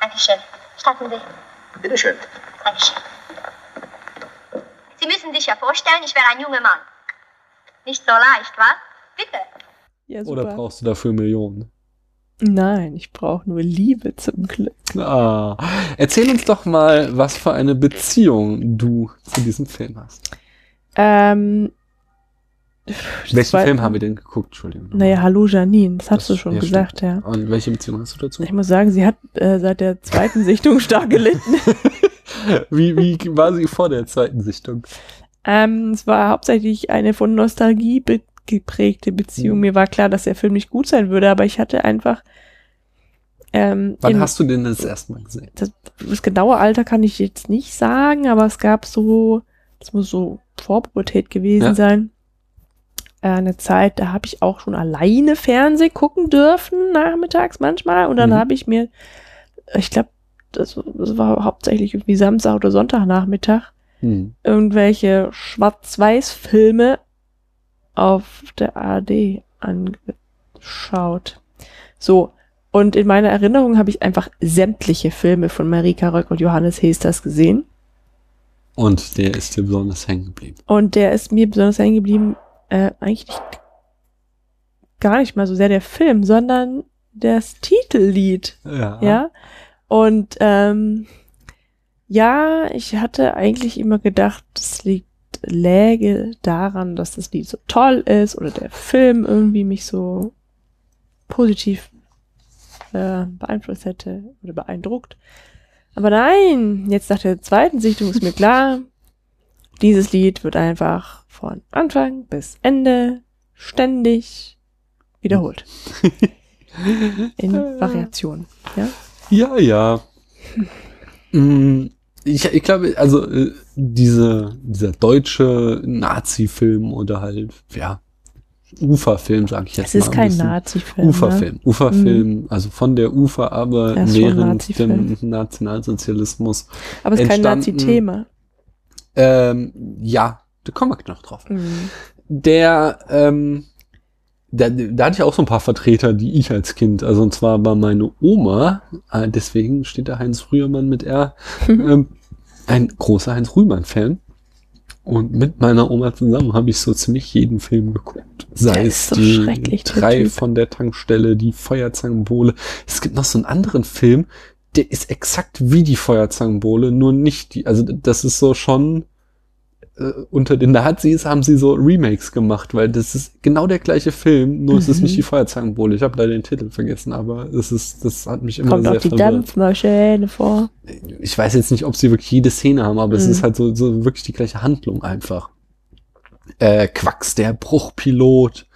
Dankeschön. Starten Sie.
Bitte schön.
Dankeschön. Sie müssen sich ja vorstellen, ich wäre ein junger Mann. Nicht so leicht, was? Bitte.
Ja, super.
Oder brauchst du dafür Millionen?
Nein, ich brauche nur Liebe zum Glück.
Ah, erzähl uns doch mal, was für eine Beziehung du zu diesem Film hast.
Ähm,
Welchen
war-
Film haben wir denn geguckt? Entschuldigung.
Naja, Hallo Janine, das hast
Das-
du schon
ja,
gesagt,
stimmt.
ja.
Und welche Beziehung hast du dazu?
Ich muss sagen, sie hat äh, seit der zweiten Sichtung stark gelitten.
Wie, wie war sie vor der zweiten Sichtung?
ähm, es war hauptsächlich eine von Nostalgie be geprägte Beziehung.
Mhm.
Mir war klar, dass der Film nicht gut sein würde, aber ich hatte einfach ähm,
Wann
in-
hast du den das erste Mal gesehen?
das, das genaue Alter kann ich jetzt nicht sagen, aber es gab so, das muss so Vorpubertät gewesen
Ja.
sein. Äh, eine Zeit, da habe ich auch schon alleine Fernseh gucken dürfen, nachmittags manchmal. Und dann
Mhm.
habe ich mir, ich glaube, das, das war hauptsächlich irgendwie Samstag oder Sonntagnachmittag,
Hm.
irgendwelche Schwarz-Weiß-Filme auf der ARD angeschaut. So. Und in meiner Erinnerung habe ich einfach sämtliche Filme von Marika Röck und Johannes Hesters gesehen.
Und der ist dir besonders hängen geblieben.
Und der ist mir besonders hängen geblieben, äh, eigentlich nicht, gar nicht mal so sehr der Film, sondern das Titellied.
Ja.
Ja. Und ähm, ja, ich hatte eigentlich immer gedacht, das liegt, läge daran, dass das Lied so toll ist oder der Film irgendwie mich so positiv äh, beeinflusst hätte oder beeindruckt. Aber nein, jetzt nach der zweiten Sichtung ist mir klar, dieses Lied wird einfach von Anfang bis Ende ständig wiederholt. In Variationen. Ja?
Ja, ja. Mm, ich, ich glaube, also äh, diese, dieser deutsche Nazi-Film oder halt, ja, Uferfilm, sage ich jetzt
Es ist
mal. ein
kein. Nazi-Film.
Uferfilm.
Ne?
Uferfilm, also von der Ufer, aber während
Nazi-Film.
dem Nationalsozialismus.
Aber es ist kein Nazi-Thema.
Ähm, ja, da kommen wir noch drauf.
Mhm.
Der, ähm, da, da hatte ich auch so ein paar Vertreter, die ich als Kind, also und zwar war meine Oma, äh, deswegen steht da Heinz Rührmann mit R, ähm, ein großer Heinz Rührmann-Fan. Und mit meiner Oma zusammen habe ich so ziemlich jeden Film geguckt. Sei es
so
die drei
Typ.
von der Tankstelle, die Feuerzangenbowle. Es gibt noch so einen anderen Film, der ist exakt wie die Feuerzangenbowle, nur nicht die, also das ist so schon, äh, unter den Nazis haben sie so Remakes gemacht, weil das ist genau der gleiche Film, nur es ist
Mhm.
nicht die Feuerzangenbowle. Ich habe leider den Titel vergessen, aber es ist, das hat mich immer
Kommt
sehr
auch die
verwirrt.
Dampfmaschine vor.
Ich weiß jetzt nicht, ob sie wirklich jede Szene haben, aber es
Mhm.
ist halt so, so wirklich die gleiche Handlung einfach. Äh, Quacks, der Bruchpilot.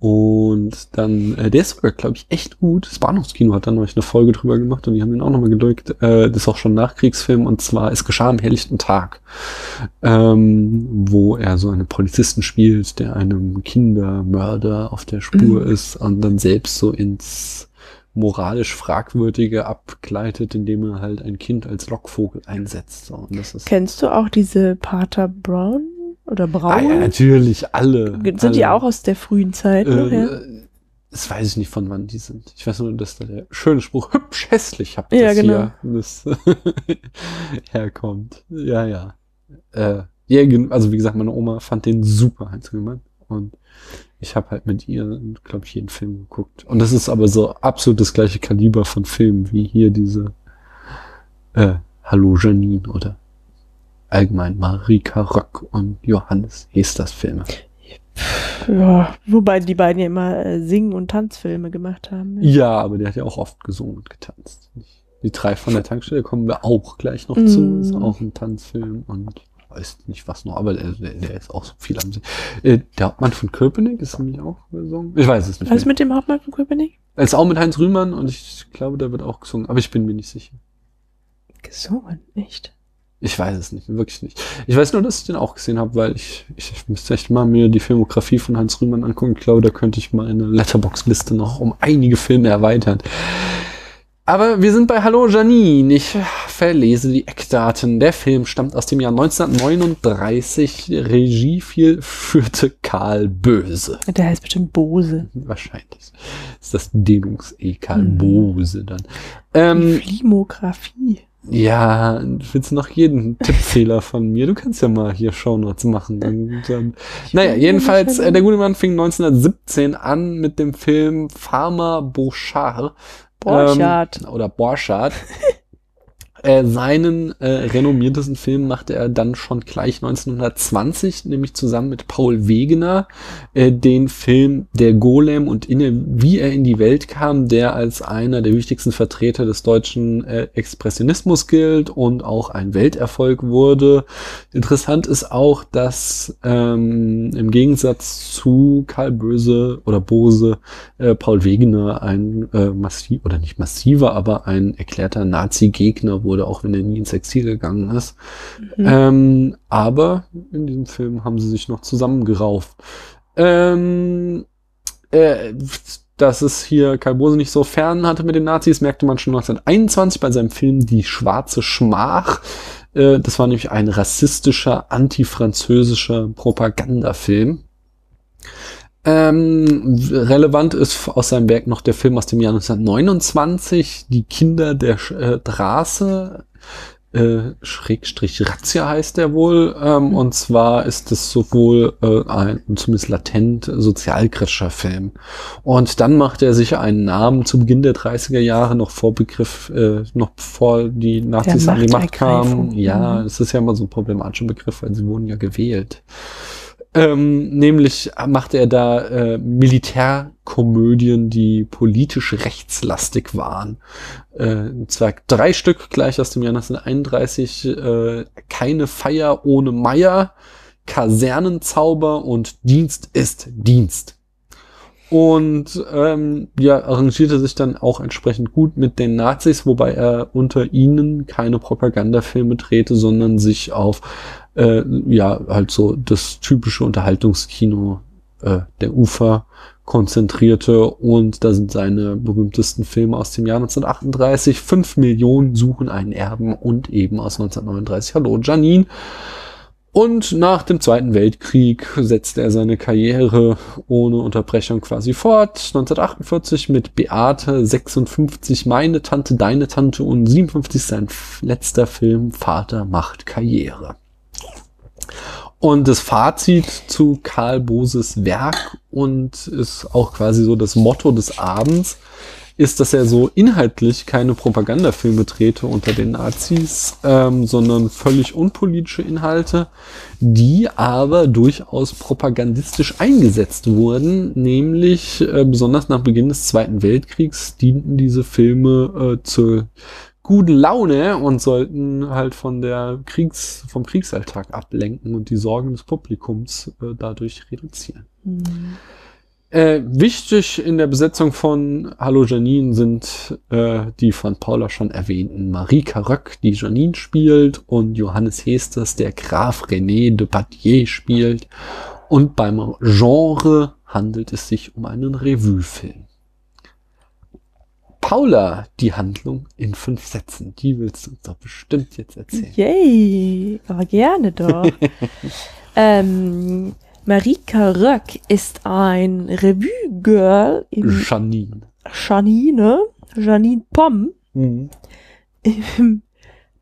Und dann, äh, der ist sogar, glaube ich, echt gut. Das Bahnhofskino hat da neulich eine Folge drüber gemacht und die haben den auch nochmal gedrückt. Äh, das ist auch schon ein Nachkriegsfilm und zwar Es geschah am helllichten Tag, ähm, wo er so einen Polizisten spielt, der einem Kindermörder auf der Spur
Mhm.
ist und dann selbst so ins moralisch Fragwürdige abgleitet, indem er halt ein Kind als Lockvogel einsetzt. So, und das ist
Kennst du auch diese Pater Brown oder Braun?
ah, ja, natürlich alle.
Sind die
alle.
auch aus der frühen Zeit noch? Ja,
Äh, das weiß ich nicht, von wann die sind. Ich weiß nur, dass da der schöne Spruch hübsch hässlich habt
Ja, genau.
hier das herkommt. Ja, ja. Äh, also wie gesagt, meine Oma fand den super Heinz Rühmann und ich habe halt mit ihr, glaube ich, jeden Film geguckt. Und das ist aber so absolut das gleiche Kaliber von Filmen wie hier diese äh, Hallo Janine oder allgemein Marika Röck und Johannes Hesters Filme.
ja, wobei die beiden ja immer äh, Sing- und Tanzfilme gemacht haben. ne?
Ja, aber der hat ja auch oft gesungen und getanzt. Die drei von der Tankstelle kommen wir auch gleich noch
Mm.
zu. Ist auch ein Tanzfilm und weiß nicht was noch, aber der, der, ist auch so viel am See. Äh, der Hauptmann von Köpenick ist nämlich auch gesungen. Ich weiß es nicht.
Alles
Mehr.
mit dem Hauptmann von Köpenick?
Er ist auch mit Heinz Rühmann und ich glaube, der wird auch gesungen, aber ich bin mir nicht sicher.
Gesungen, nicht?
Ich weiß es nicht, wirklich nicht. Ich weiß nur, dass ich den auch gesehen habe, weil ich, ich, ich müsste echt mal mir die Filmografie von Hans Rühmann angucken. Ich glaube, da könnte ich meine Letterbox-Liste noch um einige Filme erweitern. Aber wir sind bei Hallo Janine. Ich verlese die Eckdaten. Der Film stammt aus dem Jahr 1939. Regie viel führte Karl Böse.
Der heißt bestimmt Bose.
Wahrscheinlich. ist das Dehnungs-E Karl
Mhm.
Bose dann.
Die
Ähm,
Filmografie.
Ja, willst du noch jeden Tippfehler von mir? Du kannst ja mal hier Shownotes machen. Und dann, naja, jedenfalls, äh, der gute Mann fing 1917 an mit dem Film Farmer Bouchard.
Borchardt.
Ähm, oder Borchardt. Äh, seinen äh, renommiertesten Film machte er dann schon gleich 1920, nämlich zusammen mit Paul Wegener, äh, den Film Der Golem und inne, wie er in die Welt kam, der als einer der wichtigsten Vertreter des deutschen äh, Expressionismus gilt und auch ein Welterfolg wurde. Interessant ist auch, dass ähm, im Gegensatz zu Karl Böse oder Bose äh, Paul Wegener ein äh, massiv oder nicht massiver, aber ein erklärter Nazi-Gegner wurde, auch wenn er nie ins Exil gegangen ist.
Mhm.
Ähm, aber in diesem Film haben sie sich noch zusammengerauft. Ähm, äh, dass es hier Karl Bose nicht so fern hatte mit den Nazis, merkte man schon 1921 bei seinem Film Die schwarze Schmach. Äh, das war nämlich ein rassistischer, antifranzösischer Propagandafilm. Ähm, relevant ist aus seinem Werk noch der Film aus dem Jahr 1929, Die Kinder der äh, Straße, äh, Schrägstrich Razzia heißt der wohl. Ähm, Und zwar ist es sowohl äh, ein zumindest latent sozialkritischer Film. Und dann macht er sich einen Namen zu Beginn der 30er Jahre, noch vor Begriff, äh, noch bevor die Nazis an die Macht kamen. Ja,
Mhm.
es ist ja immer so ein problematischer Begriff, weil sie wurden ja gewählt. Ähm, nämlich macht er da äh, Militärkomödien, die politisch rechtslastig waren. Äh, zwar drei Stück gleich aus dem Jahr 1931. Äh, Keine Feier ohne Meier, Kasernenzauber und Dienst ist Dienst. Und ähm, ja, arrangierte sich dann auch entsprechend gut mit den Nazis, wobei er unter ihnen keine Propagandafilme drehte, sondern sich auf äh, ja halt so das typische Unterhaltungskino äh, der Ufer konzentrierte. Und da sind seine berühmtesten Filme aus dem Jahr 1938, 5 Millionen suchen einen Erben und eben aus 1939 Hallo Janine. Und nach dem Zweiten Weltkrieg setzte er seine Karriere ohne Unterbrechung quasi fort. 1948 mit Beate, 56 Meine Tante, Deine Tante und 57 sein letzter Film Vater macht Karriere. Und das Fazit zu Karl Boses Werk und ist auch quasi so das Motto des Abends, ist, dass er so inhaltlich keine Propagandafilme drehte unter den Nazis, ähm, sondern völlig unpolitische Inhalte, die aber durchaus propagandistisch eingesetzt wurden, nämlich äh, besonders nach Beginn des Zweiten Weltkriegs dienten diese Filme äh, zur guten Laune und sollten halt von der Kriegs, vom Kriegsalltag ablenken und die Sorgen des Publikums äh, dadurch reduzieren.
Mhm.
Äh, wichtig in der Besetzung von Hallo Janine sind äh, die von Paula schon erwähnten Marika Röck, die Janine spielt, und Johannes Hesters, der Graf René de Patier spielt. Und beim Genre handelt es sich um einen Revue-Film. Paula, die Handlung in fünf Sätzen, die willst du uns doch bestimmt jetzt erzählen.
Yay, aber gerne doch. ähm, Marika Röck ist ein Revue-Girl
Janine.
Janine, Janine Pomm,
Mhm.
im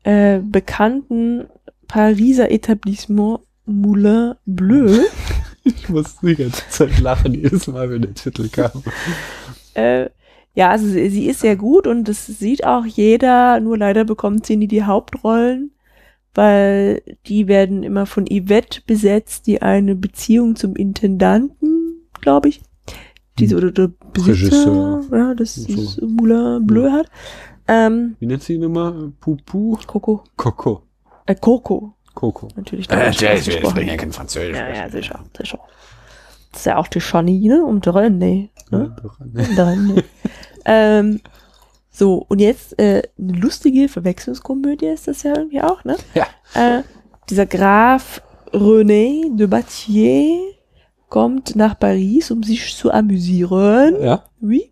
äh, bekannten Pariser Etablissement Moulin Bleu.
Ich muss die ganze Zeit lachen, jedes Mal, wenn der Titel kam.
äh, ja, also sie, sie ist sehr gut und das sieht auch jeder, nur leider bekommt sie nie die Hauptrollen, weil die werden immer von Yvette besetzt, die eine Beziehung zum Intendanten, glaube ich, diese oder der Besitzer,
Regisseur.
ja, das
So.
dieses Moulin Bleu hat. Ähm,
Wie nennt sie ihn immer? Pupu?
Coco,
Coco.
äh, Coco,
Coco.
natürlich.
Äh,
ausgesprochen.
spricht ja kein Französisch.
Ja, ja, sicher, sicher. Das ist ja auch die Janine und der René. Ne? René. ähm, so, und jetzt äh, eine lustige Verwechslungskomödie ist das ja irgendwie auch, ne?
Ja.
Äh, dieser Graf René de Battier kommt nach Paris, um sich zu amüsieren.
Ja.
Oui.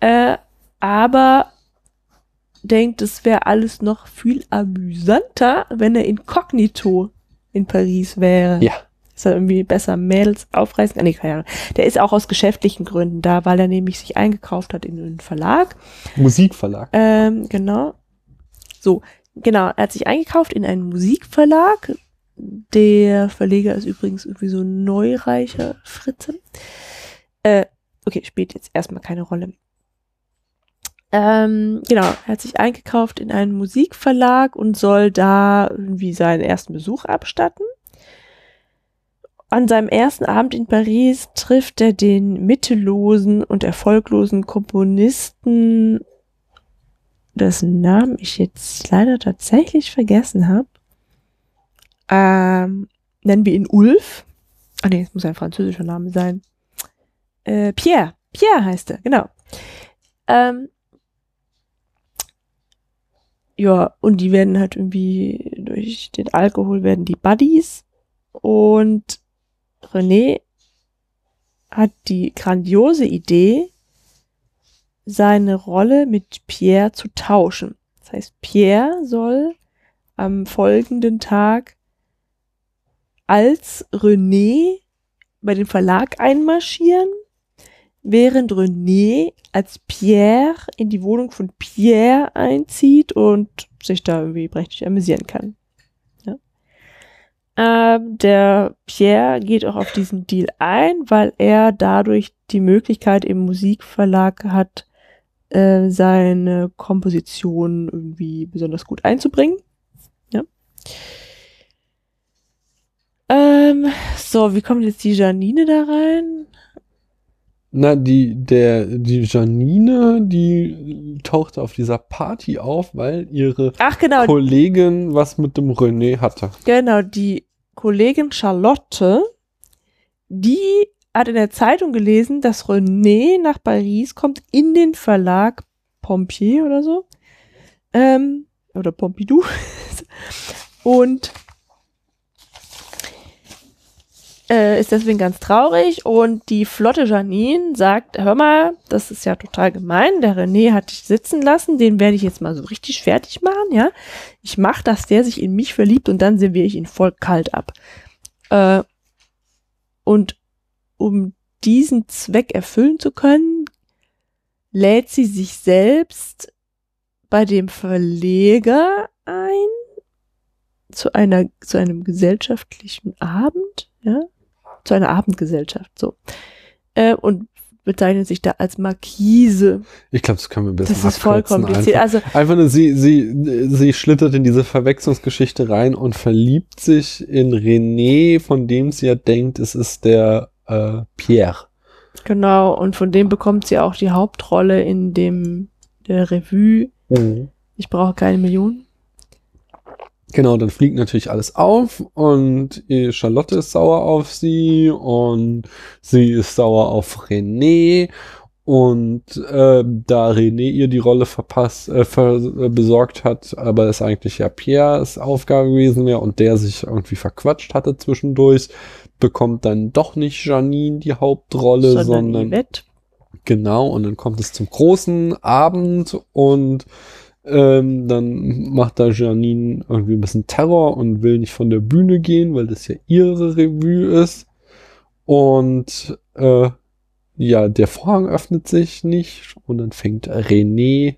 Äh, aber denkt, es wäre alles noch viel amüsanter, wenn er inkognito in Paris wäre.
Ja.
Dass er irgendwie besser Mädels aufreißen kann. Nee, keine Ahnung. Der ist auch aus geschäftlichen Gründen da, weil er nämlich sich eingekauft hat in einen Verlag.
Musikverlag.
Ähm, genau. So, genau. Er hat sich eingekauft in einen Musikverlag. Der Verleger ist übrigens irgendwie so ein neureicher Fritzen. Äh, okay, spielt jetzt erstmal keine Rolle. Ähm, genau, er hat sich eingekauft in einen Musikverlag und soll da irgendwie seinen ersten Besuch abstatten. An seinem ersten Abend in Paris trifft er den mittellosen und erfolglosen Komponisten, dessen Namen ich jetzt leider tatsächlich vergessen habe. Ähm, nennen wir ihn Ulf. Ah nee, es muss ein französischer Name sein. Äh, Pierre. Pierre heißt er, genau. Ähm, ja, und die werden halt irgendwie durch den Alkohol werden die Buddies und René hat die grandiose Idee, seine Rolle mit Pierre zu tauschen. Das heißt, Pierre soll am folgenden Tag als René bei dem Verlag einmarschieren, während René als Pierre in die Wohnung von Pierre einzieht und sich da irgendwie prächtig amüsieren kann. Ähm, der Pierre geht auch auf diesen Deal ein, weil er dadurch die Möglichkeit im Musikverlag hat, äh, seine Komposition irgendwie besonders gut einzubringen. Ja. Ähm, so, wie kommt jetzt die Janine da rein?
Na, die, der, die Janine, die tauchte auf dieser Party auf, weil ihre
genau,
Kollegin was mit dem René hatte.
genau, die Kollegin Charlotte, die hat in der Zeitung gelesen, dass René nach Paris kommt in den Verlag Pompier oder so. Ähm, oder Pompidou. Und äh, ist deswegen ganz traurig und die flotte Janine sagt, hör mal, das ist ja total gemein, der René hat dich sitzen lassen, den werde ich jetzt mal so richtig fertig machen, ja. Ich mach, dass der sich in mich verliebt und dann serviere ich ihn voll kalt ab. Äh, und um diesen Zweck erfüllen zu können, lädt sie sich selbst bei dem Verleger ein zu einer zu einem gesellschaftlichen Abend, ja, zu einer Abendgesellschaft, so. Äh, und bezeichnet sich da als Markise.
Ich glaube, das können wir ein bisschen
Das ist voll kompliziert.
Einfach,
Also,
einfach nur, sie, sie, sie schlittert in diese Verwechslungsgeschichte rein und verliebt sich in René, von dem sie ja denkt, es ist der äh, Pierre.
genau, und von dem bekommt sie auch die Hauptrolle in dem der Revue. Ich brauche keine Millionen.
Genau, dann fliegt natürlich alles auf und äh, Charlotte ist sauer auf sie und sie ist sauer auf René und äh, da René ihr die Rolle verpasst, äh, ver äh, besorgt hat, aber es eigentlich ja Pierres Aufgabe gewesen wäre und der sich irgendwie verquatscht hatte zwischendurch, bekommt dann doch nicht Janine die Hauptrolle,
sondern,
sondern. Genau, und dann kommt es zum großen Abend und ähm, dann macht da Janine irgendwie ein bisschen Terror und will nicht von der Bühne gehen, weil das ja ihre Revue ist. Und äh, ja, der Vorhang öffnet sich nicht und dann fängt René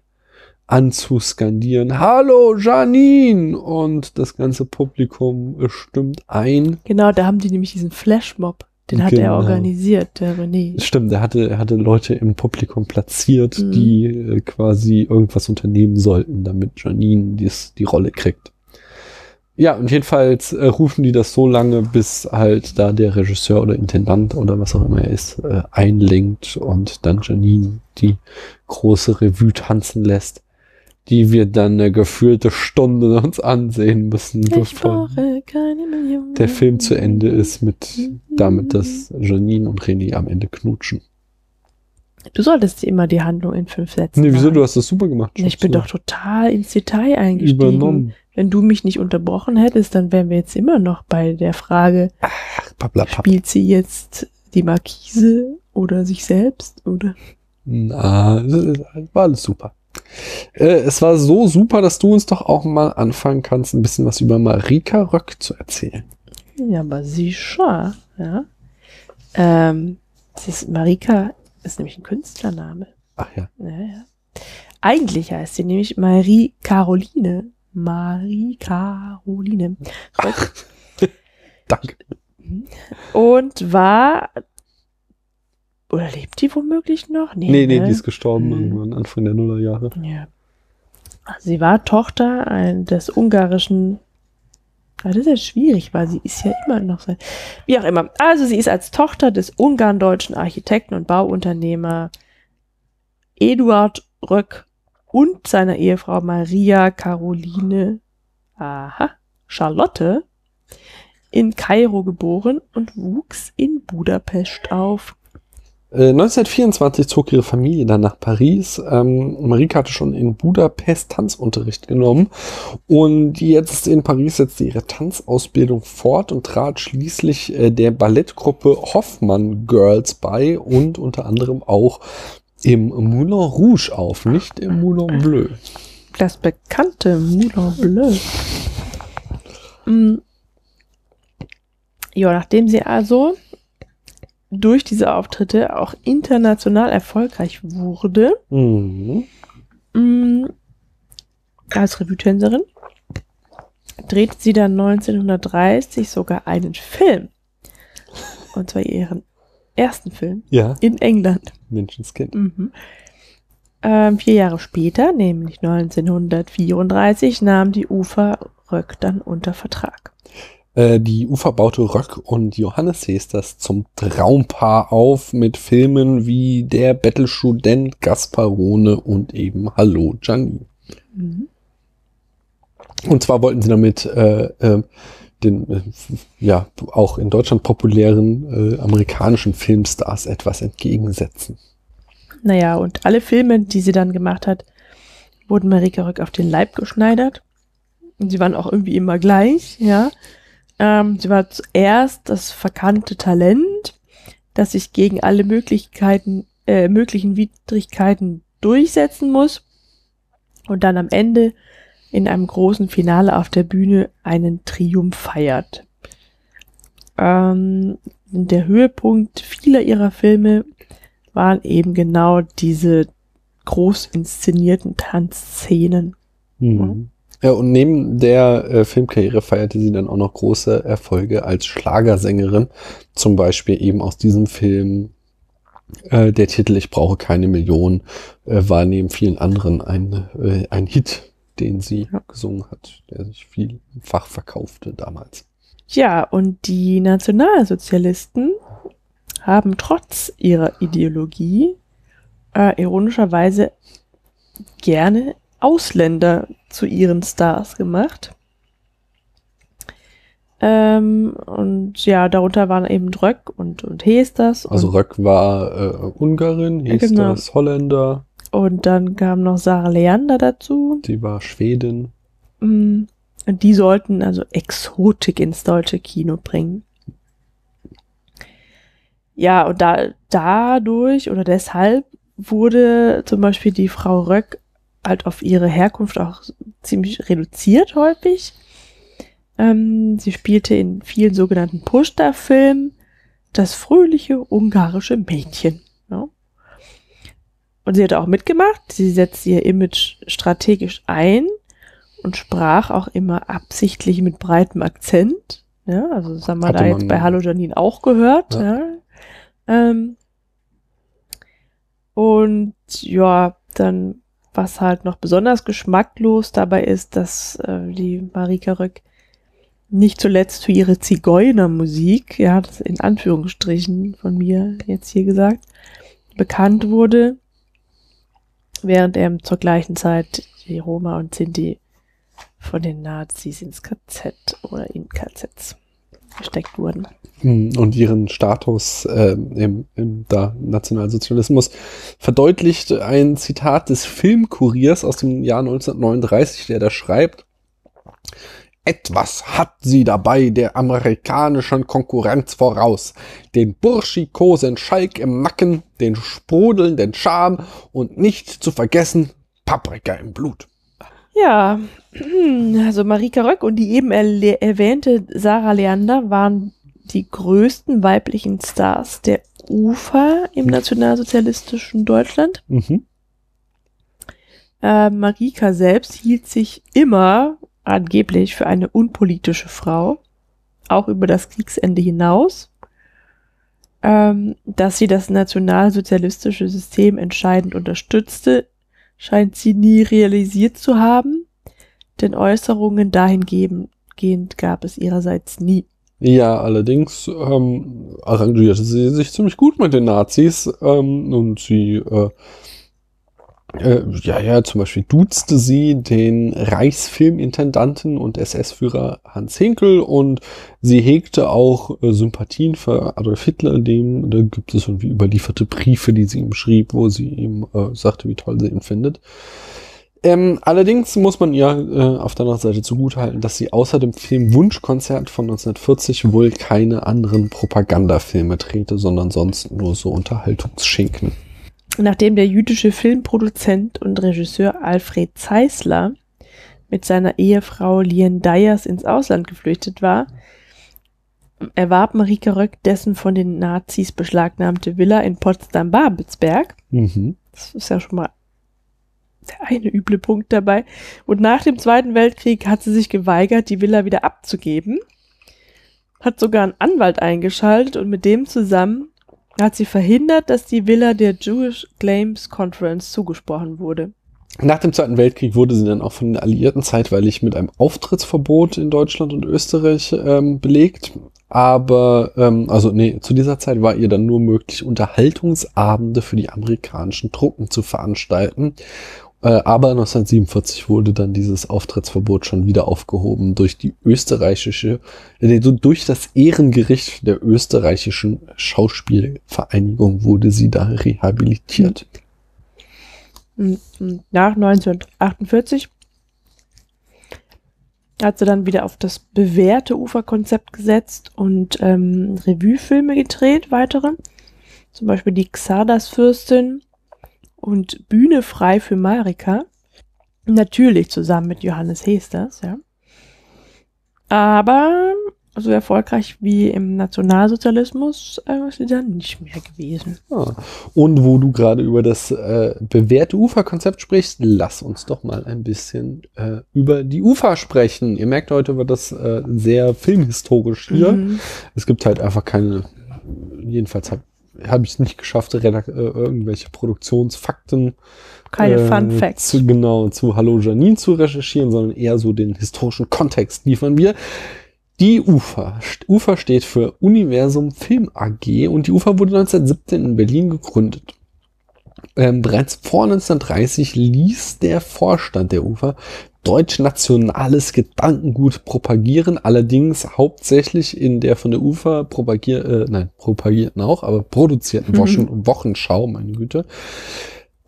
an zu skandieren, Hallo Janine! Und das ganze Publikum stimmt ein.
Genau, da haben die nämlich diesen Flashmob. Den hat er
Genau.
organisiert, der René.
Stimmt, er hatte, er hatte Leute im Publikum platziert,
Mhm.
die äh, quasi irgendwas unternehmen sollten, damit Janine dies, die Rolle kriegt. Ja, und jedenfalls äh, rufen die das so lange, bis halt da der Regisseur oder Intendant oder was auch immer er ist, äh, einlenkt und dann Janine die große Revue tanzen lässt, die wir dann eine gefühlte Stunde uns ansehen müssen,
Ich
bevor
brauche keine Millionen.
der Film zu Ende ist mit damit, dass Janine und René am Ende knutschen.
Du solltest immer die Handlung in fünf Sätzen
Nee, wieso?
machen.
Du hast das super gemacht.
Ich bin doch total ins Detail eingestiegen.
übernommen.
Wenn du mich nicht unterbrochen hättest, dann wären wir jetzt immer noch bei der Frage,
Papplapapp.
spielt sie jetzt die Markise oder sich selbst oder?
Na, war alles super. Äh, es war so super, dass du uns doch auch mal anfangen kannst, ein bisschen was über Marika Röck zu erzählen.
Ja, aber sicher, ja. Ähm, das ist Marika ist nämlich ein Künstlername.
Ach ja.
Ja, ja. Eigentlich heißt sie nämlich Marie Caroline. Marie Caroline.
Danke.
Und war oder lebt die womöglich noch?
Nee, nee,
ne?
die ist gestorben
Hm.
irgendwann Anfang der Nullerjahre.
Ja. Sie war Tochter ein, des ungarischen. Ah, das ist ja schwierig, weil sie ist ja immer noch sein. Wie auch immer. Also sie ist als Tochter des ungarn-deutschen Architekten und Bauunternehmer Eduard Röck und seiner Ehefrau Maria Caroline, aha, Charlotte, in Kairo geboren und wuchs in Budapest auf.
Äh, 1924 zog ihre Familie dann nach Paris. Ähm, Marika hatte schon in Budapest Tanzunterricht genommen und jetzt in Paris setzte ihre Tanzausbildung fort und trat schließlich äh, der Ballettgruppe Hoffmann Girls bei und unter anderem auch im Moulin Rouge auf, nicht im Moulin Bleu.
das bekannte Moulin Bleu. Mm. Ja, nachdem sie also durch diese Auftritte auch international erfolgreich wurde,
Mhm.
mm, als Revue-Tänzerin, drehte sie dann 1930 sogar einen Film. Und zwar ihren ersten Film
Ja,
in England.
Menschenskind.
Mhm. Ähm, vier Jahre später, nämlich 1934, nahm die Ufer Röck dann unter Vertrag.
Äh, die Ufer baute Röck und Johannes Hesters zum Traumpaar auf mit Filmen wie Der Bettelstudent, Gasparone und eben Hallo Janine.
Mhm.
Und zwar wollten sie damit äh, äh, den äh, ja auch in Deutschland populären äh, amerikanischen Filmstars etwas entgegensetzen.
Naja, und alle Filme, die sie dann gemacht hat, wurden Marika Rück auf den Leib geschneidert. Und sie waren auch irgendwie immer gleich, ja. Ähm, sie war zuerst das verkannte Talent, das sich gegen alle Möglichkeiten, äh, möglichen Widrigkeiten durchsetzen muss und dann am Ende in einem großen Finale auf der Bühne einen Triumph feiert. Ähm, der Höhepunkt vieler ihrer Filme waren eben genau diese groß inszenierten Tanzszenen.
Mhm. Ja, und neben der äh, Filmkarriere feierte sie dann auch noch große Erfolge als Schlagersängerin. Zum Beispiel eben aus diesem Film äh, der Titel Ich brauche keine Million äh, war neben vielen anderen ein, äh, ein Hit, den sie ja. gesungen hat, der sich vielfach verkaufte damals.
Ja, und die Nationalsozialisten haben trotz ihrer Ideologie äh, ironischerweise gerne Ausländer zu ihren Stars gemacht. Ähm, und ja, darunter waren eben Röck und, und Hesters.
Also Röck war äh, Ungarin, Hesters genau. Holländer.
Und dann kam noch Sarah Leander dazu.
Sie war Schwedin.
Mm, und die sollten also Exotik ins deutsche Kino bringen. Ja, und da, dadurch oder deshalb wurde zum Beispiel die Frau Röck halt auf ihre Herkunft auch ziemlich reduziert häufig. Ähm, sie spielte in vielen sogenannten Pushta-Filmen das fröhliche ungarische Mädchen. Ja. Und sie hatte auch mitgemacht. Sie setzte ihr Image strategisch ein und sprach auch immer absichtlich mit breitem Akzent. Ja, also das haben wir da jetzt bei Hallo Janine auch gehört. Ja. ja. Ähm, und ja, dann was halt noch besonders geschmacklos dabei ist, dass äh, die Marika Röck nicht zuletzt für ihre Zigeunermusik, ja, das in Anführungsstrichen von mir jetzt hier gesagt, bekannt wurde, während er zur gleichen Zeit die Roma und Sinti von den Nazis ins KZ oder in KZs gesteckt wurden.
Hm, und ihren Status äh, im, im da Nationalsozialismus verdeutlicht ein Zitat des Filmkuriers aus dem Jahr 1939, der da schreibt, etwas hat sie dabei der amerikanischen Konkurrenz voraus. Den burschikosen Schalk im Nacken, den sprudelnden Charme und nicht zu vergessen Paprika im Blut.
Ja, also Marika Röck und die eben erwähnte Sarah Leander waren die größten weiblichen Stars der UFA im nationalsozialistischen Deutschland. Mhm. Äh, Marika selbst hielt sich immer angeblich für eine unpolitische Frau, auch über das Kriegsende hinaus. Ähm, dass sie das nationalsozialistische System entscheidend unterstützte, scheint sie nie realisiert zu haben, denn Äußerungen dahingehend gab es ihrerseits nie.
Ja, allerdings ähm, arrangierte sie sich ziemlich gut mit den Nazis ähm, und sie äh, äh, ja, ja, zum Beispiel duzte sie den Reichsfilmintendanten und SS-Führer Hans Hinkel und sie hegte auch äh, Sympathien für Adolf Hitler, dem, da gibt es irgendwie überlieferte Briefe, die sie ihm schrieb, wo sie ihm äh, sagte, wie toll sie ihn findet. Ähm, allerdings muss man ihr äh, auf der anderen Seite zugutehalten, dass sie außer dem Film Wunschkonzert von 1940 wohl keine anderen Propagandafilme drehte, sondern sonst nur so Unterhaltungsschinken.
Nachdem der jüdische Filmproduzent und Regisseur Alfred Zeisler mit seiner Ehefrau Lien Dyers ins Ausland geflüchtet war, erwarb Marike Röck dessen von den Nazis beschlagnahmte Villa in Potsdam-Babelsberg. Mhm. Das ist ja schon mal der eine üble Punkt dabei. Und nach dem Zweiten Weltkrieg hat sie sich geweigert, die Villa wieder abzugeben, hat sogar einen Anwalt eingeschaltet und mit dem zusammen hat sie verhindert, dass die Villa der Jewish Claims Conference zugesprochen wurde.
Nach dem Zweiten Weltkrieg wurde sie dann auch von den Alliierten zeitweilig mit einem Auftrittsverbot in Deutschland und Österreich ähm, belegt. Aber, ähm, also nee, zu dieser Zeit war ihr dann nur möglich, Unterhaltungsabende für die amerikanischen Truppen zu veranstalten. Äh, aber 1947 wurde dann dieses Auftrittsverbot schon wieder aufgehoben durch die österreichische, äh, durch das Ehrengericht der österreichischen Schauspielvereinigung wurde sie da rehabilitiert.
Und Nach 1948 hat sie dann wieder auf das bewährte Uferkonzept gesetzt und ähm, Revuefilme gedreht, weitere. Zum Beispiel die Xardas-Fürstin und Bühne frei für Marika. Natürlich zusammen mit Johannes Hesters, ja. Aber so erfolgreich wie im Nationalsozialismus äh, ist sie dann nicht mehr gewesen.
Ah. Und wo du gerade über das äh, bewährte Uferkonzept sprichst, lass uns doch mal ein bisschen äh, über die Ufer sprechen. Ihr merkt, heute wird das äh, sehr filmhistorisch hier.
Mhm.
Es gibt halt einfach keine, jedenfalls habe hab ich es nicht geschafft, redak- äh, irgendwelche Produktionsfakten
Keine
äh,
Fun Facts.
Zu, genau, zu Hallo Janine zu recherchieren, sondern eher so den historischen Kontext liefern wir. Die UFA. UFA steht für Universum Film AG und die UFA wurde 1917 in Berlin gegründet. Ähm, bereits vor 1930 ließ der Vorstand der UFA deutsch-nationales Gedankengut propagieren, allerdings hauptsächlich in der von der UFA propagier äh, nein, propagierten auch, aber produzierten
Mhm.
Wochen, Wochenschau, meine Güte.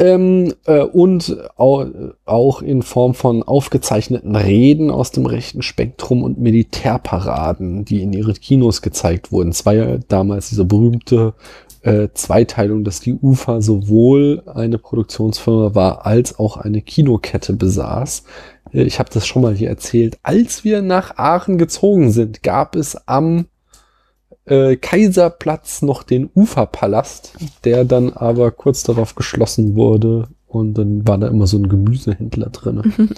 Ähm, äh, und au, auch in Form von aufgezeichneten Reden aus dem rechten Spektrum und Militärparaden, die in ihren Kinos gezeigt wurden. Es war ja damals diese berühmte äh, Zweiteilung, dass die UFA sowohl eine Produktionsfirma war als auch eine Kinokette besaß. Äh, Ich habe das schon mal hier erzählt. Als wir nach Aachen gezogen sind, gab es am äh, Kaiserplatz noch den Uferpalast, der dann aber kurz darauf geschlossen wurde und dann war da immer so ein Gemüsehändler drin.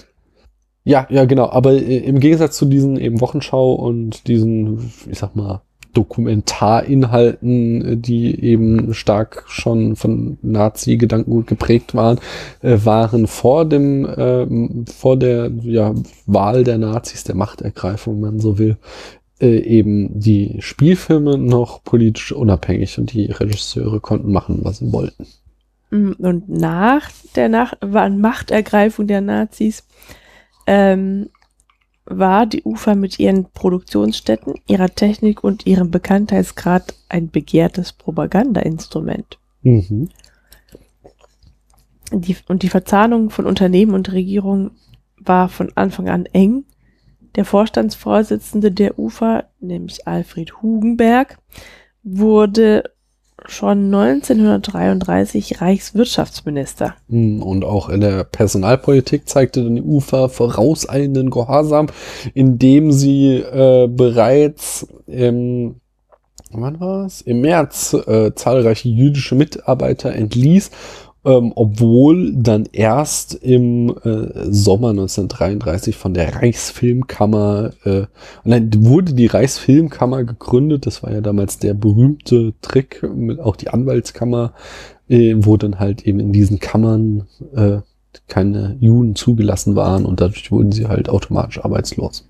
Ja, ja, genau. Aber äh, im Gegensatz zu diesen eben Wochenschau und diesen, ich sag mal, Dokumentarinhalten, äh, die eben stark schon von Nazi-Gedankengut geprägt waren, äh, waren vor dem, ähm, vor der ja, Wahl der Nazis, der Machtergreifung, wenn man so will, äh, eben die Spielfilme noch politisch unabhängig und die Regisseure konnten machen, was sie wollten.
Mm, Und nach der nach Machtergreifung der Nazis ähm, war die UFA mit ihren Produktionsstätten, ihrer Technik und ihrem Bekanntheitsgrad ein begehrtes Propagandainstrument.
Mhm.
Die, und die Verzahnung von Unternehmen und Regierung war von Anfang an eng. Der Vorstandsvorsitzende der UFA, nämlich Alfred Hugenberg, wurde schon 1933 Reichswirtschaftsminister.
Mm, Und auch in der Personalpolitik zeigte dann die UFA vorauseilenden Gehorsam, indem sie äh, bereits im, wann war's? im März äh, zahlreiche jüdische Mitarbeiter entließ, ähm, obwohl dann erst im äh, Sommer 1933 von der Reichsfilmkammer, äh, und dann wurde die Reichsfilmkammer gegründet, das war ja damals der berühmte Trick, mit auch die Anwaltskammer, äh, wo dann halt eben in diesen Kammern äh, keine Juden zugelassen waren und dadurch wurden sie halt automatisch arbeitslos.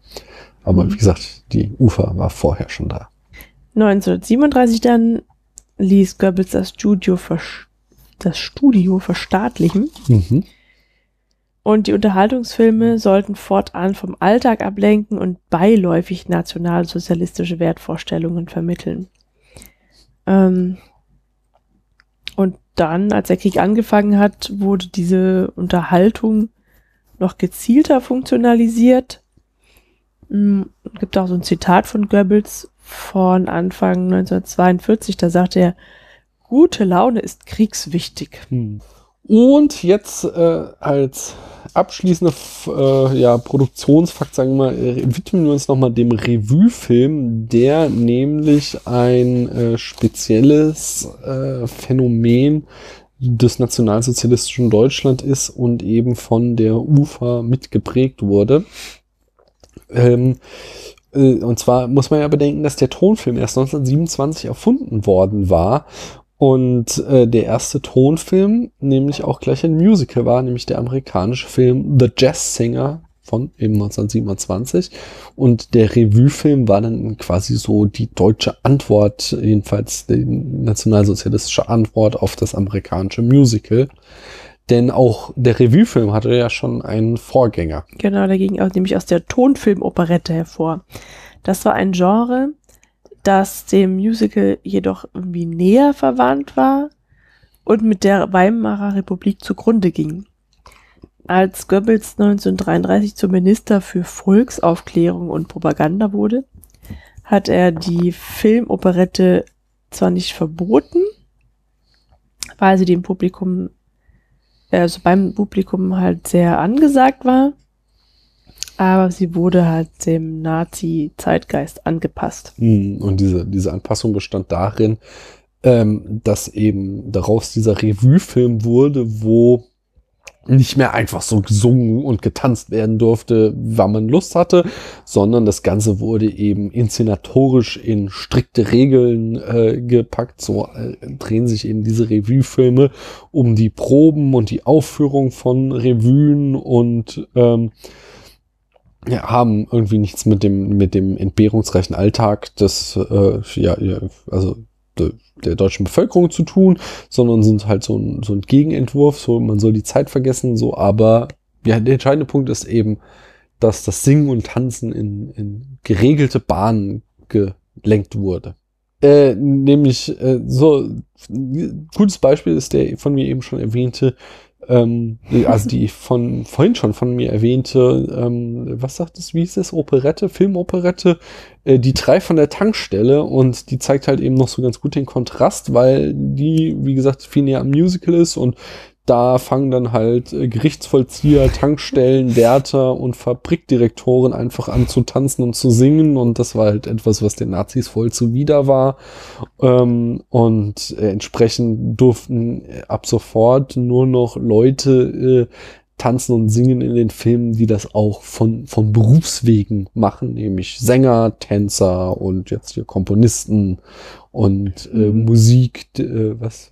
Aber
Mhm.
wie gesagt, die UFA war vorher schon da.
1937 dann ließ Goebbels das Studio, versch- das Studio verstaatlichen
Mhm.
und die Unterhaltungsfilme sollten fortan vom Alltag ablenken und beiläufig nationalsozialistische Wertvorstellungen vermitteln. Ähm, und dann, als der Krieg angefangen hat, wurde diese Unterhaltung noch gezielter funktionalisiert. Mm, Es gibt auch so ein Zitat von Goebbels von Anfang 1942, da sagt er, gute Laune ist kriegswichtig.
Hm. Und jetzt äh, als abschließende F- äh, ja, Produktionsfakt, sagen wir mal, äh, widmen wir uns nochmal dem Revue-Film, der nämlich ein äh, spezielles äh, Phänomen des nationalsozialistischen Deutschland ist und eben von der UFA mitgeprägt wurde. Ähm, äh, und zwar muss man ja bedenken, dass der Tonfilm erst 1927 erfunden worden war und äh, der erste Tonfilm nämlich auch gleich ein Musical war, nämlich der amerikanische Film The Jazz Singer von eben 1927. Und der Revue-Film war dann quasi so die deutsche Antwort, jedenfalls die nationalsozialistische Antwort auf das amerikanische Musical. Denn auch der Revuefilm hatte ja schon einen Vorgänger.
Genau, der ging auch nämlich aus der Tonfilmoperette hervor. Das war ein Genre, das dem Musical jedoch irgendwie näher verwandt war und mit der Weimarer Republik zugrunde ging. Als Goebbels 1933 zum Minister für Volksaufklärung und Propaganda wurde, hat er die Filmoperette zwar nicht verboten, weil sie dem Publikum, also beim Publikum halt sehr angesagt war, aber sie wurde halt dem Nazi-Zeitgeist angepasst.
Hm, Und diese, diese Anpassung bestand darin, ähm, dass eben daraus dieser Revue-Film wurde, wo nicht mehr einfach so gesungen und getanzt werden durfte, wann man Lust hatte, sondern das Ganze wurde eben inszenatorisch in strikte Regeln äh, gepackt. So äh, drehen sich eben diese Revue-Filme um die Proben und die Aufführung von Revuen und ähm, ja, haben irgendwie nichts mit dem mit dem entbehrungsreichen Alltag des äh, ja, also de, der deutschen Bevölkerung zu tun, sondern sind halt so ein, so ein Gegenentwurf, so man soll die Zeit vergessen, so, aber ja, der entscheidende Punkt ist eben, dass das Singen und Tanzen in, in geregelte Bahnen gelenkt wurde. Äh, nämlich äh, so gutes Beispiel ist der von mir eben schon erwähnte, ähm, also die von vorhin schon von mir erwähnte, ähm, was sagt es, wie hieß es, Operette, Filmoperette, äh, die drei von der Tankstelle und die zeigt halt eben noch so ganz gut den Kontrast, weil die, wie gesagt, viel näher am Musical ist und da fangen dann halt äh, Gerichtsvollzieher, Tankstellen, Wärter und Fabrikdirektoren einfach an zu tanzen und zu singen und das war halt etwas, was den Nazis voll zuwider war. Ähm, und äh, entsprechend durften äh, ab sofort nur noch Leute tanzen und singen in den Filmen, die das auch von, von Berufswegen machen, nämlich Sänger, Tänzer und jetzt hier Komponisten und
Mhm.
Musik, äh, was,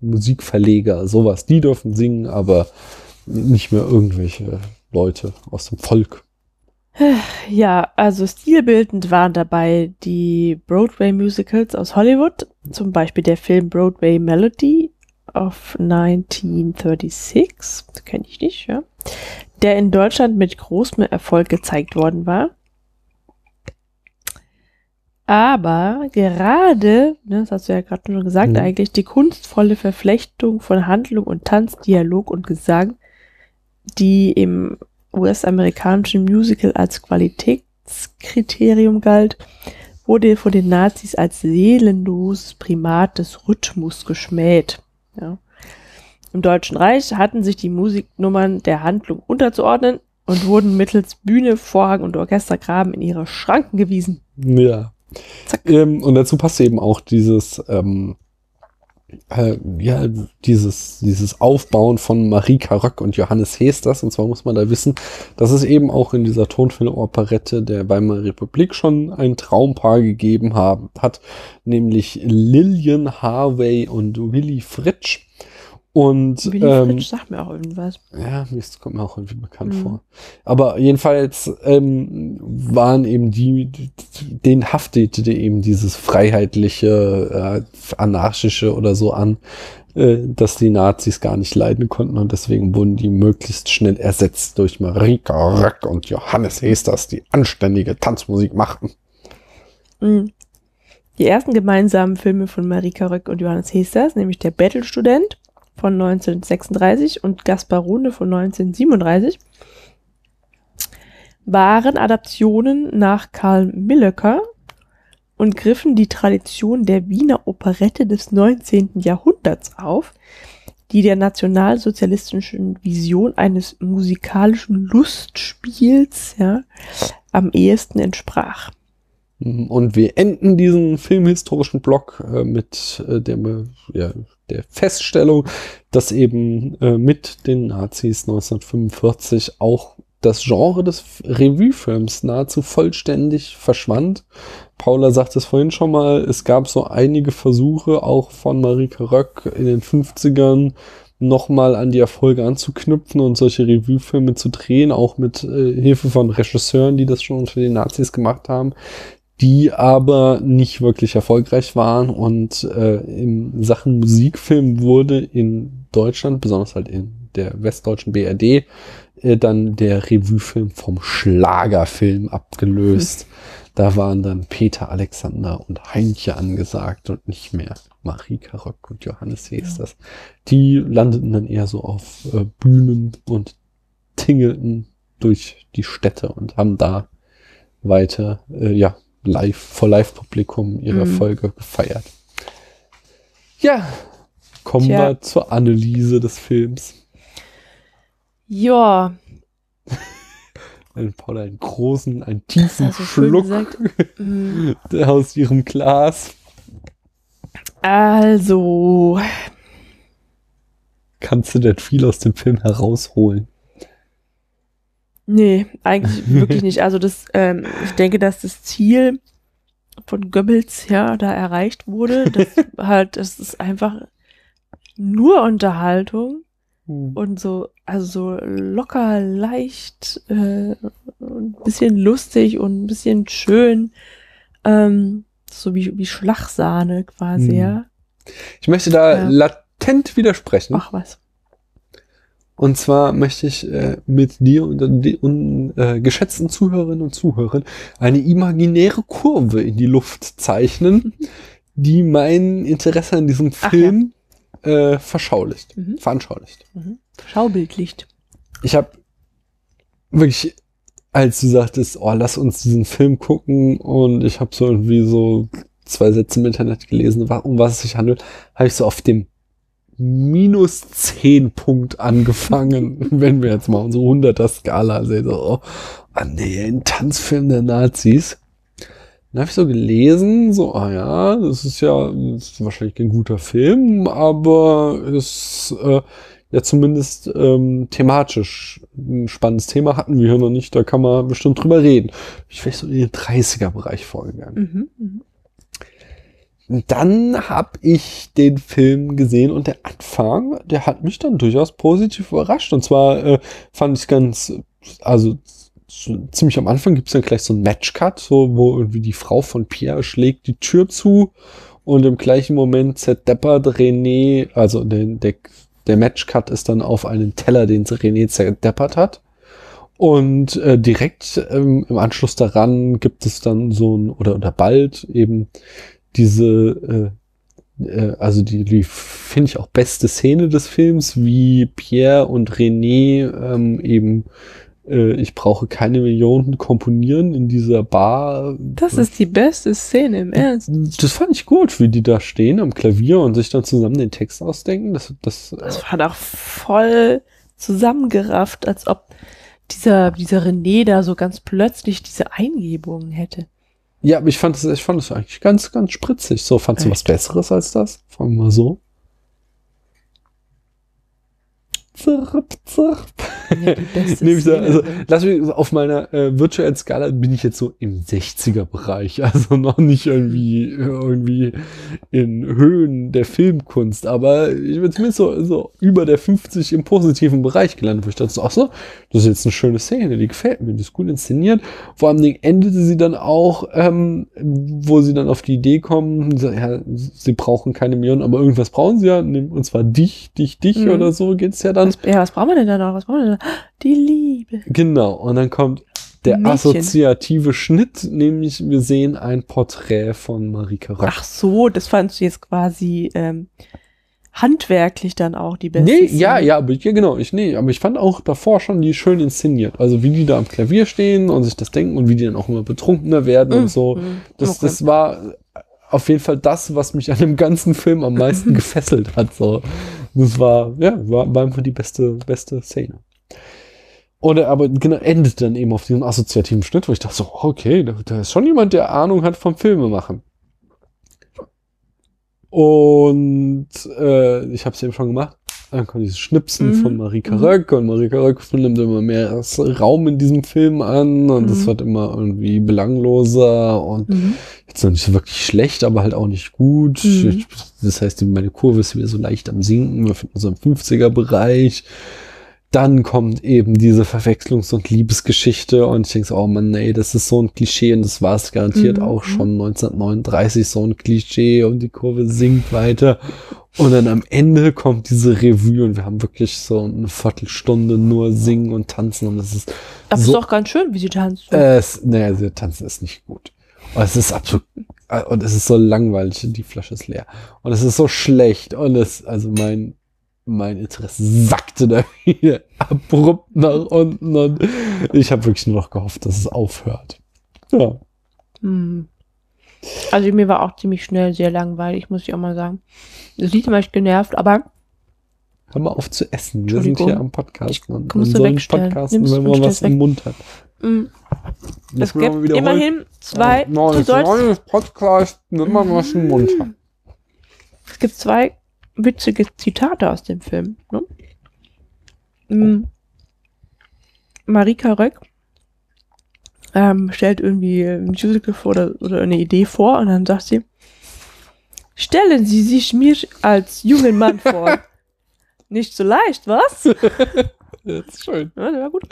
Musikverleger, sowas. Die dürfen singen, aber nicht mehr irgendwelche Leute aus dem Volk.
Ja, also stilbildend waren dabei die Broadway-Musicals aus Hollywood, zum Beispiel der Film Broadway Melody of 1936, das kenne ich nicht, ja, der in Deutschland mit großem Erfolg gezeigt worden war. Aber gerade, ne, das hast du ja gerade schon gesagt,
Mhm.
eigentlich die kunstvolle Verflechtung von Handlung und Tanz, Dialog und Gesang, die im US-amerikanischen Musical als Qualitätskriterium galt, wurde von den Nazis als seelenloses Primat des Rhythmus geschmäht. Ja. Im Deutschen Reich hatten sich die Musiknummern der Handlung unterzuordnen und wurden mittels Bühne, Vorhang und Orchestergraben in ihre Schranken gewiesen.
Ja. Ähm, und dazu passt eben auch dieses, ähm, äh, ja, dieses, dieses Aufbauen von Marika Röck und Johannes Hesters. Und zwar muss man da wissen, dass es eben auch in dieser Tonfilmoperette der Weimarer Republik schon ein Traumpaar gegeben haben, hat, nämlich Lillian Harvey und Willy Fritsch. Und
Willy
ähm,
Fritsch sagt mir auch irgendwas.
ja, das kommt mir auch irgendwie bekannt
Mhm.
vor. Aber jedenfalls ähm, waren eben die, den haftete eben dieses freiheitliche, äh, anarchische oder so an, äh, dass die Nazis gar nicht leiden konnten und deswegen wurden die möglichst schnell ersetzt durch Marika Röck und Johannes Hesters, die anständige Tanzmusik machten.
Mhm. Die ersten gemeinsamen Filme von Marika Röck und Johannes Hesters, nämlich Der Bettelstudent von 1936 und Gasparone von 1937, waren Adaptionen nach Karl Millöcker und griffen die Tradition der Wiener Operette des 19. Jahrhunderts auf, die der nationalsozialistischen Vision eines musikalischen Lustspiels ja, am ehesten entsprach.
Und wir enden diesen filmhistorischen Block äh, mit äh, der, ja, der Feststellung, dass eben äh, mit den Nazis 1945 auch das Genre des Revue-Films nahezu vollständig verschwand. Paula sagt es vorhin schon mal, es gab so einige Versuche auch von Marike Röck in den 50ern nochmal an die Erfolge anzuknüpfen und solche Revue-Filme zu drehen, auch mit äh, Hilfe von Regisseuren, die das schon unter den Nazis gemacht haben die aber nicht wirklich erfolgreich waren und äh, in Sachen Musikfilm wurde in Deutschland, besonders halt in der westdeutschen BRD äh, dann der Revuefilm vom Schlagerfilm abgelöst. Da waren dann Peter Alexander und Heinche angesagt und nicht mehr Marika Röck und Johannes Hesters. Die landeten dann eher so auf äh, Bühnen und tingelten durch die Städte und haben da weiter, äh, ja, live, vor Live-Publikum ihre
Mhm.
Folge gefeiert. Ja, kommen
Tja.
wir zur Analyse des Films.
Ja,
Ein Paula einen großen, einen tiefen
schön
Schluck.
Mm,
aus ihrem Glas.
Also,
Kannst du denn viel aus dem Film herausholen?
Nee, eigentlich wirklich nicht. Also das, ähm, ich denke, dass das Ziel von Goebbels ja da erreicht wurde. Das halt, das ist einfach nur Unterhaltung und so, also so locker, leicht, äh, ein bisschen lustig und ein bisschen schön, ähm, so wie, wie Schlagsahne quasi,
Hm.
ja.
Ich möchte da
Ja.
latent widersprechen.
Ach was.
Und zwar möchte ich äh, mit dir und den und, äh, geschätzten Zuhörerinnen und Zuhörern eine imaginäre Kurve in die Luft zeichnen, die mein Interesse an diesem Film äh, verschaulicht,
Mhm.
veranschaulicht.
Schaubildlicht.
Ich habe wirklich, als du sagtest, oh, lass uns diesen Film gucken und ich habe so irgendwie so zwei Sätze im Internet gelesen, um was es sich handelt, habe ich so auf dem minus 10 Punkt angefangen, wenn wir jetzt mal unsere 100er Skala sehen. So, oh, ah nee, ein Tanzfilm der Nazis. Dann habe ich so gelesen, so, ah ja, das ist ja das ist wahrscheinlich kein guter Film, aber ist äh, ja zumindest ähm, thematisch ein spannendes Thema hatten wir hier noch nicht, da kann man bestimmt drüber reden. Ich wäre so in den 30er-Bereich vorgegangen.
Mhm. Mhm.
Dann habe ich den Film gesehen und der Anfang, der hat mich dann durchaus positiv überrascht. Und zwar äh, fand ich ganz, also so ziemlich am Anfang gibt es dann gleich so einen Matchcut, so wo irgendwie die Frau von Pierre schlägt die Tür zu und im gleichen Moment zerdeppert René, also der, der, der Matchcut ist dann auf einen Teller, den René zerdeppert hat. Und äh, direkt ähm, im Anschluss daran gibt es dann so ein, oder, oder bald eben diese, äh, äh, also die, die finde ich auch beste Szene des Films, wie Pierre und René ähm, eben äh, Ich brauche keine Millionen komponieren in dieser Bar.
Das ist die beste Szene im Ernst.
Das fand ich gut, wie die da stehen am Klavier und sich dann zusammen den Text ausdenken. Das, das, äh,
Das war doch voll zusammengerafft, als ob dieser, dieser René da so ganz plötzlich diese Eingebungen hätte.
Ja, aber ich fand es, ich fand es eigentlich ganz, ganz spritzig. So, fandst du was? Besseres als das? Fangen wir mal so. Zirp, zirp.
Ja, die beste
ich
Szene.
also, lass mich auf meiner äh, virtuellen Skala bin ich jetzt so im 60er Bereich, also noch nicht irgendwie irgendwie in Höhen der Filmkunst, aber ich bin zumindest so, so über der 50 im positiven Bereich gelandet, wo ich dachte, so, ach so, das ist jetzt eine schöne Szene, die gefällt mir, die ist gut inszeniert. Vor allem Dingen endete sie dann auch, ähm, wo sie dann auf die Idee kommen, so, ja, sie brauchen keine Millionen, aber irgendwas brauchen sie ja, und zwar dich, dich, dich
Mhm.
oder so geht's ja dann.
was, ja, was brauchen wir denn da noch? Was brauchen wir denn Die Liebe.
Genau, und dann kommt der
Mädchen.
assoziative Schnitt, nämlich wir sehen ein Porträt von Marika Röck.
Ach so, das fandst du jetzt quasi ähm, handwerklich dann auch die beste
nee,
Szene.
ja, ja, aber ja, genau, ich nee, aber ich fand auch davor schon die schön inszeniert. Also wie die da am Klavier stehen und sich das denken und wie die dann auch immer betrunkener werden
Mhm.
und so.
Mhm.
Das,
Okay.
das war auf jeden Fall das, was mich an dem ganzen Film am meisten gefesselt hat. So. Das war, ja, war, war einfach die beste, beste Szene. Und er aber genau, endet dann eben auf diesem assoziativen Schnitt, wo ich dachte so, okay, da, da ist schon jemand, der Ahnung hat vom Filme machen. Und äh, ich habe es eben schon gemacht. Dann kommt dieses Schnipsen
Mhm.
von Marika
Mhm.
Röck und Marika Röck nimmt immer mehr Raum in diesem Film an und es
Mhm.
wird immer irgendwie belangloser und
Mhm.
jetzt noch nicht so wirklich schlecht, aber halt auch nicht gut.
Mhm.
Ich, das heißt, meine Kurve ist wieder so leicht am Sinken. Wir finden uns im 50er-Bereich. Dann kommt eben diese Verwechslungs- und Liebesgeschichte und ich denke so, oh Mann, ey, das ist so ein Klischee und das war es garantiert
Mhm.
auch schon 1939 so ein Klischee und die Kurve sinkt weiter. Und dann am Ende kommt diese Revue und wir haben wirklich so eine Viertelstunde nur singen und tanzen und es ist
Aber
so,
ist doch ganz schön, wie sie tanzt.
äh, es, naja, sie tanzen ist nicht gut. Und es ist absolut, und es ist so langweilig, die Flasche ist leer. Und es ist so schlecht und es, also mein, mein Interesse sackte da wieder abrupt nach unten und ich habe wirklich nur noch gehofft, dass es aufhört. Ja.
Hm. Also mir war auch ziemlich schnell sehr langweilig, muss ich auch mal sagen. Das Lied war echt genervt, aber
Hör mal auf zu essen. Wir sind hier am Podcast. Soll nicht
wegstellen.
podcasten,
Nimm's
wenn
und
man was
weg.
im Mund hat. Muss
es gibt immerhin zwei,
Nein,
du sollst,
neues Podcast, wenn man was im Mund hat.
es gibt zwei witzige Zitate aus dem Film. Ne? Mm. Marika Röck ähm, stellt irgendwie ein Musical vor oder, oder eine Idee vor und dann sagt sie, stellen Sie sich mir als jungen Mann vor. Nicht so leicht, was?
Das ist schön.
Ja, der war gut.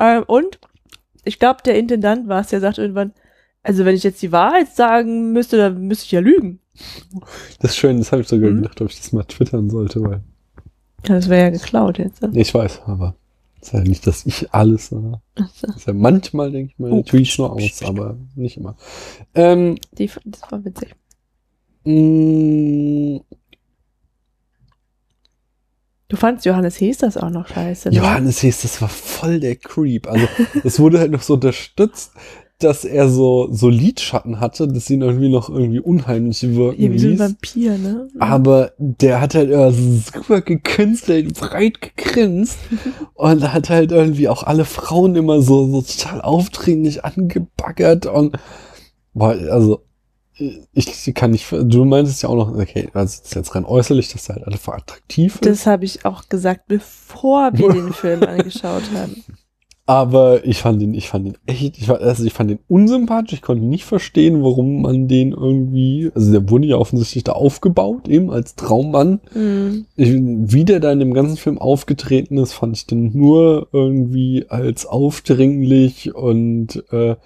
Ähm, und ich glaube, der Intendant war es, der sagt irgendwann, also wenn ich jetzt die Wahrheit sagen müsste, dann müsste ich ja lügen.
Das ist schön, das habe ich sogar
Mhm.
gedacht, ob ich das mal twittern sollte, weil
das wäre ja geklaut jetzt. ne?
ich weiß, aber ist ja nicht, dass ich alles.
Also,
das ist ja manchmal denke ich mal,
Oh.
tweet nur aus, aber nicht immer. Ähm,
die, das war witzig.
mh,
Du fandst Johannes Hees das auch noch scheiße. Ne?
Johannes hieß, das war voll der Creep. Also es wurde halt noch so unterstützt, dass er so, so Lidschatten hatte, dass ihn irgendwie noch irgendwie unheimlich wirken
Hier, wie so ein. Vampir, ne?
Aber der hat halt immer super gekünstelt, breit gegrinst und hat halt irgendwie auch alle Frauen immer so, so total aufdringlich angebaggert und boah, also ich kann nicht, du meintest ja auch noch, okay, also das ist jetzt rein äußerlich, dass er halt einfach attraktiv ist.
Das habe ich auch gesagt, bevor wir den Film angeschaut haben.
Aber ich fand ihn, ich fand ihn echt, ich, also ich fand ihn unsympathisch. Ich konnte nicht verstehen, warum man den irgendwie, also der wurde ja offensichtlich da aufgebaut, eben als Traummann.
Mhm.
Ich, wie der da in dem ganzen Film aufgetreten ist, fand ich den nur irgendwie als aufdringlich und äh,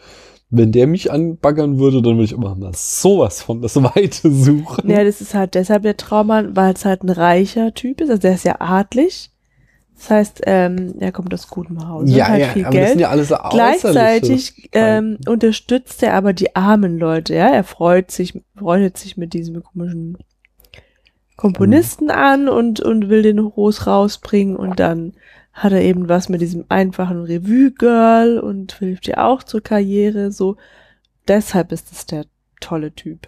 wenn der mich anbaggern würde, dann würde ich immer mal sowas von das Weite suchen.
Ja, das ist halt deshalb der Traummann, weil es halt ein reicher Typ ist. Also der ist ja adlig. Das heißt, ähm, er kommt aus gutem Hause,
ja,
hat halt
ja,
viel Geld.
ja alles so
Gleichzeitig ähm, unterstützt er aber die armen Leute, ja. Er freut sich, freundet sich mit diesem komischen Komponisten an und, und will den groß rausbringen und dann hat er eben was mit diesem einfachen Revue-Girl und hilft ihr auch zur Karriere, so. Deshalb ist es der tolle Typ.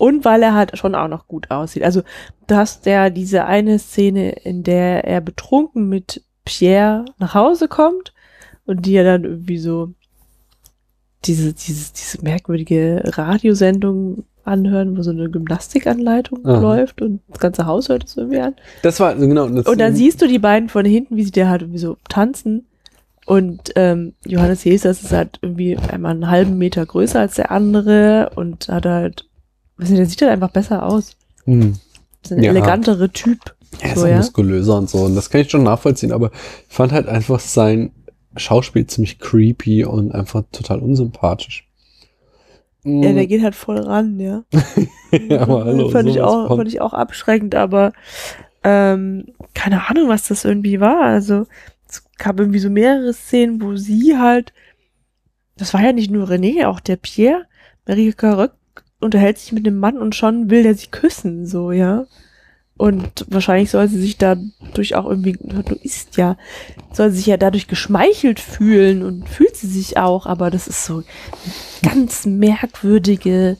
Und weil er halt schon auch noch gut aussieht. Also, du hast ja diese eine Szene, in der er betrunken mit Pierre nach Hause kommt und die ja dann irgendwie so diese, diese, diese merkwürdige Radiosendung anhören, wo so eine Gymnastikanleitung
Aha.
läuft und das ganze Haus hört es irgendwie an.
Das war, genau. Das,
Und dann siehst du die beiden von hinten, wie sie da halt irgendwie so tanzen. Und ähm, Johannes Jesus ist halt irgendwie einmal einen halben Meter größer als der andere und hat halt, weiß nicht, der sieht halt einfach besser aus.
Hm.
Das ist ein
Ja.
elegantere Typ.
Er ist
So,
auch
ja?
muskulöser und so. Und das kann ich schon nachvollziehen, aber ich fand halt einfach sein Schauspiel ziemlich creepy und einfach total unsympathisch.
Ja, der geht halt voll ran, ja.
ja, aber hallo.
fand, ich auch, fand ich auch abschreckend, aber ähm, keine Ahnung, was das irgendwie war. Also es gab irgendwie so mehrere Szenen, wo sie halt, das war ja nicht nur René, auch der Pierre, Marika Röck unterhält sich mit dem Mann und schon will der sie küssen, so, ja. Und wahrscheinlich soll sie sich dadurch auch irgendwie, du isst ja, soll sie sich ja dadurch geschmeichelt fühlen und fühlt sie sich auch, aber das ist so ganz merkwürdige,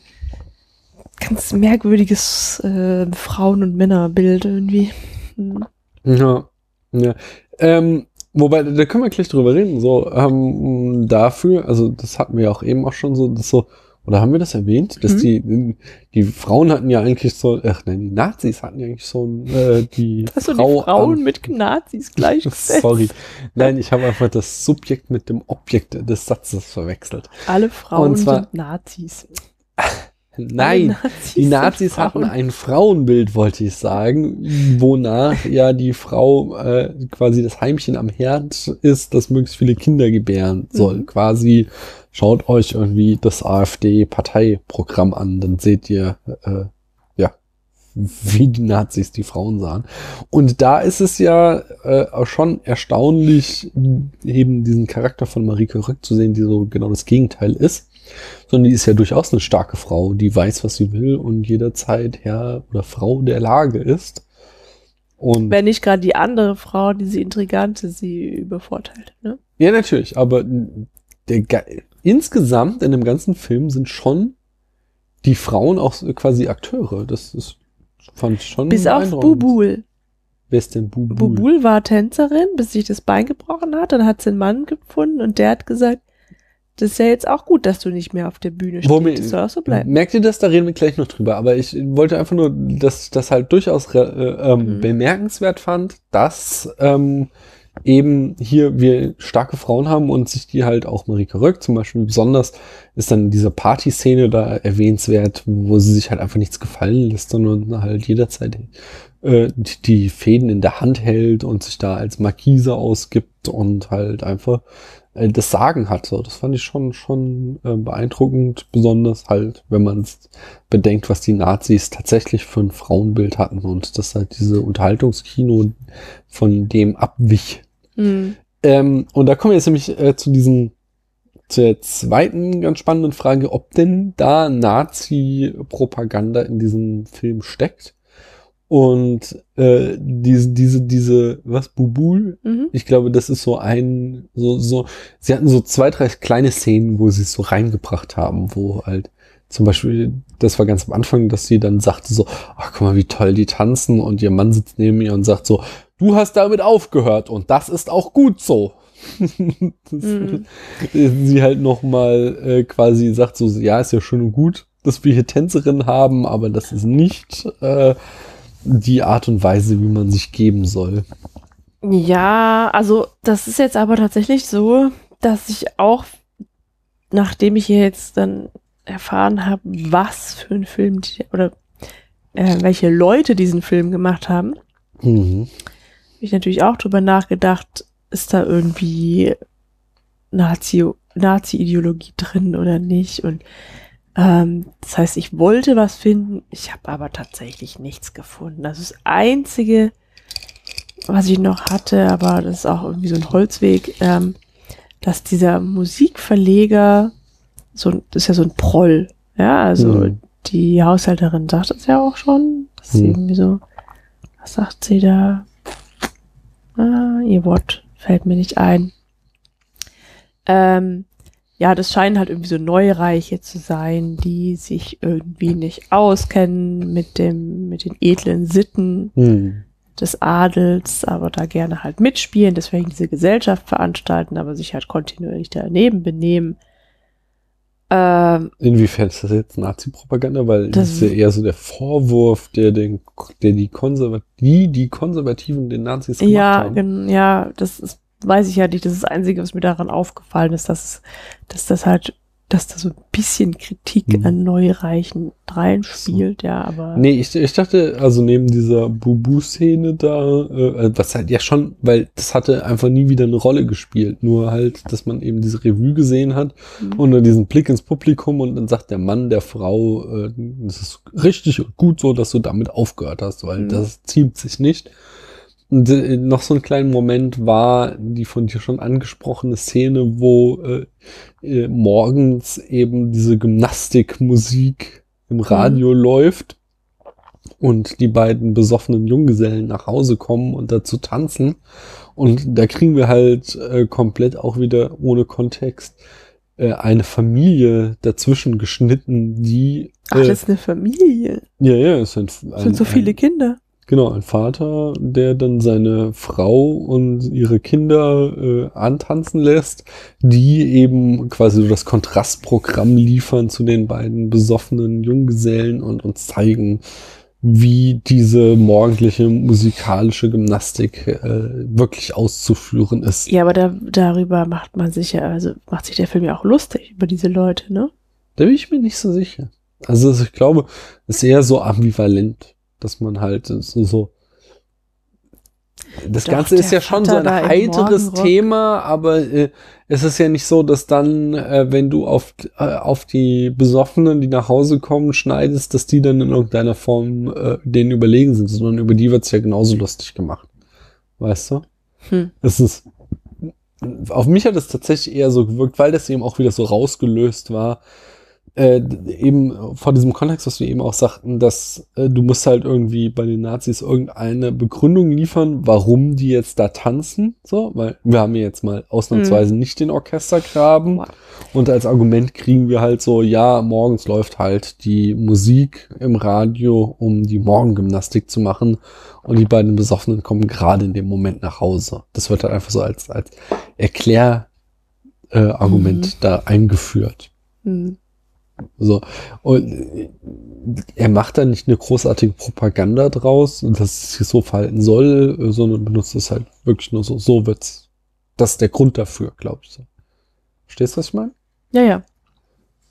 ganz merkwürdiges äh, Frauen- und Männerbild irgendwie. Hm.
Ja, ja. Ähm, wobei, da können wir gleich drüber reden. So, ähm, dafür, also das hatten wir ja auch eben auch schon so, das so, oder haben wir das erwähnt? Dass
Mhm.
die, die Frauen hatten ja eigentlich so, ach nein, die Nazis hatten ja eigentlich so ein, äh, die
Hast du
Frau
die Frauen
am-
mit Nazis gleichgesetzt?
Sorry. Nein, ich habe einfach das Subjekt mit dem Objekt des Satzes verwechselt.
Alle Frauen
Und zwar-
sind Nazis.
Nein,
Nazis
die Nazis hatten ein Frauenbild, wollte ich sagen, wonach ja die Frau äh, quasi das Heimchen am Herd ist, das möglichst viele Kinder gebären soll.
Mhm.
Quasi schaut euch irgendwie das AfD-Parteiprogramm an, dann seht ihr, äh, ja, wie die Nazis die Frauen sahen. Und da ist es ja äh, auch schon erstaunlich, eben diesen Charakter von Marike Rück zu sehen, die so genau das Gegenteil ist. Sondern die ist ja durchaus eine starke Frau, die weiß, was sie will und jederzeit Herr oder Frau der Lage ist. Und
Wenn nicht gerade die andere Frau, diese Intrigante, sie übervorteilt. Ne?
Ja, natürlich, aber der, Ge- insgesamt in dem ganzen Film sind schon die Frauen auch quasi Akteure. Das ist, fand ich schon
Bis auf. Bubul.
Wer ist denn Bubul?
Bubul war Tänzerin, bis sich das Bein gebrochen hat. Dann hat sie einen Mann gefunden und der hat gesagt, das ist ja jetzt auch gut, dass du nicht mehr auf der Bühne stehst.
Womit-
das soll auch so bleiben.
Merkt ihr das? Da reden wir gleich noch drüber. Aber ich wollte einfach nur, dass ich das halt durchaus äh, ähm,
Mhm.
bemerkenswert fand, dass ähm, eben hier wir starke Frauen haben und sich die halt auch Marike Röck zum Beispiel besonders ist dann diese Partyszene da erwähnenswert, wo sie sich halt einfach nichts gefallen lässt, sondern halt jederzeit äh, die, Fäden in der Hand hält und sich da als Markise ausgibt und halt einfach äh, das Sagen hat. So, das fand ich schon schon äh, beeindruckend, besonders halt, wenn man bedenkt, was die Nazis tatsächlich für ein Frauenbild hatten und das halt diese Unterhaltungskino von dem abwich.
Mhm.
Ähm, und da kommen wir jetzt nämlich äh, zu diesem zur zweiten ganz spannenden Frage, ob denn da Nazi-Propaganda in diesem Film steckt. Und äh, diese, diese, diese, was, Bubul,
Mhm.
ich glaube, das ist so ein, so, so, sie hatten so zwei, drei kleine Szenen, wo sie es so reingebracht haben, wo halt zum Beispiel, das war ganz am Anfang, dass sie dann sagte so, ach guck mal, wie toll die tanzen und ihr Mann sitzt neben ihr und sagt so, du hast damit aufgehört und das ist auch gut so. das,
Mhm.
Sie halt noch mal äh, quasi sagt so, ja, ist ja schön und gut, dass wir hier Tänzerinnen haben, aber das ist nicht äh, die Art und Weise, wie man sich geben soll.
Ja, also das ist jetzt aber tatsächlich so, dass ich auch, nachdem ich hier jetzt dann erfahren habe, was für ein Film die, oder äh, welche Leute diesen Film gemacht haben,
Mhm.
habe ich natürlich auch drüber nachgedacht, ist da irgendwie Nazi, Nazi-Ideologie drin oder nicht? Und ähm, das heißt, ich wollte was finden, ich habe aber tatsächlich nichts gefunden. Also das Einzige, was ich noch hatte, aber das ist auch irgendwie so ein Holzweg, ähm, dass dieser Musikverleger, so, das ist ja so ein Proll, ja, also
Mhm.
die Haushälterin sagt es ja auch schon, dass sie
Mhm.
irgendwie so, was sagt sie da? Ah, ihr Wort fällt mir nicht ein. Ähm, ja, das scheinen halt irgendwie so Neureiche zu sein, die sich irgendwie nicht auskennen mit dem, mit den edlen Sitten
Mhm.
des Adels, aber da gerne halt mitspielen, deswegen diese Gesellschaft veranstalten, aber sich halt kontinuierlich daneben benehmen. Ähm,
Inwiefern ist das jetzt Nazi-Propaganda? Weil das
Das-
ist ja eher so der Vorwurf, der den, der die Konservat die, die Konservativen den Nazis gemacht
ja,
haben.
ja, das ist, weiß ich ja nicht. Das ist das Einzige, was mir daran aufgefallen ist, dass, dass das halt, dass da so ein bisschen Kritik
Mhm.
an Neureichen reinspielt, ja, aber.
Nee, ich, ich dachte, also neben dieser Bubu-Szene da, äh, was halt ja schon, weil das hatte einfach nie wieder eine Rolle gespielt. Nur halt, dass man eben diese Revue gesehen hat
Mhm.
und dann diesen Blick ins Publikum und dann sagt der Mann der Frau, äh, das ist richtig und gut so, dass du damit aufgehört hast, weil
Mhm.
das ziemt sich nicht. Und äh, noch so ein kleiner Moment war die von dir schon angesprochene Szene, wo äh, äh, morgens eben diese Gymnastikmusik im Radio läuft und die beiden besoffenen Junggesellen nach Hause kommen und dazu tanzen. Und da kriegen wir halt äh, komplett auch wieder ohne Kontext äh, eine Familie dazwischen geschnitten, die
Ach,
äh,
das ist eine Familie.
ja, ja, es sind,
Das sind so viele Kinder.
Genau, ein Vater, der dann seine Frau und ihre Kinder äh, antanzen lässt, die eben quasi so das Kontrastprogramm liefern zu den beiden besoffenen Junggesellen und uns zeigen, wie diese morgendliche musikalische Gymnastik äh, wirklich auszuführen ist.
Ja, aber da, darüber macht man sich ja, also macht sich der Film ja auch lustig über diese Leute, ne?
Da bin ich mir nicht so sicher. Also ich glaube, es ist eher so ambivalent, dass man halt so, so das
Doch,
Ganze ist ja schon so ein heiteres. Thema, aber äh, es ist ja nicht so, dass dann, äh, wenn du auf, äh, auf die Besoffenen, die nach Hause kommen, schneidest, dass die dann in irgendeiner Form äh, denen überlegen sind, sondern über die wird's ja genauso lustig gemacht. Weißt du?
Hm.
Es ist, auf mich hat es tatsächlich eher so gewirkt, weil das eben auch wieder so rausgelöst war, äh, eben vor diesem Kontext, was wir eben auch sagten, dass äh, du musst halt irgendwie bei den Nazis irgendeine Begründung liefern, warum die jetzt da tanzen, so, weil wir haben ja jetzt mal ausnahmsweise nicht den Orchestergraben
Wow.
und als Argument kriegen wir halt so, ja, morgens läuft halt die Musik im Radio, um die Morgengymnastik zu machen und die beiden Besoffenen kommen gerade in dem Moment nach Hause. Das wird halt einfach so als, als Erklärargument äh, Argument da eingeführt.
Hm.
So. Und er macht da nicht eine großartige Propaganda draus, dass es sich so verhalten soll, sondern benutzt es halt wirklich nur so. So wird's. Das ist der Grund dafür, glaube ich. Verstehst du, was ich meine?
Ja, ja.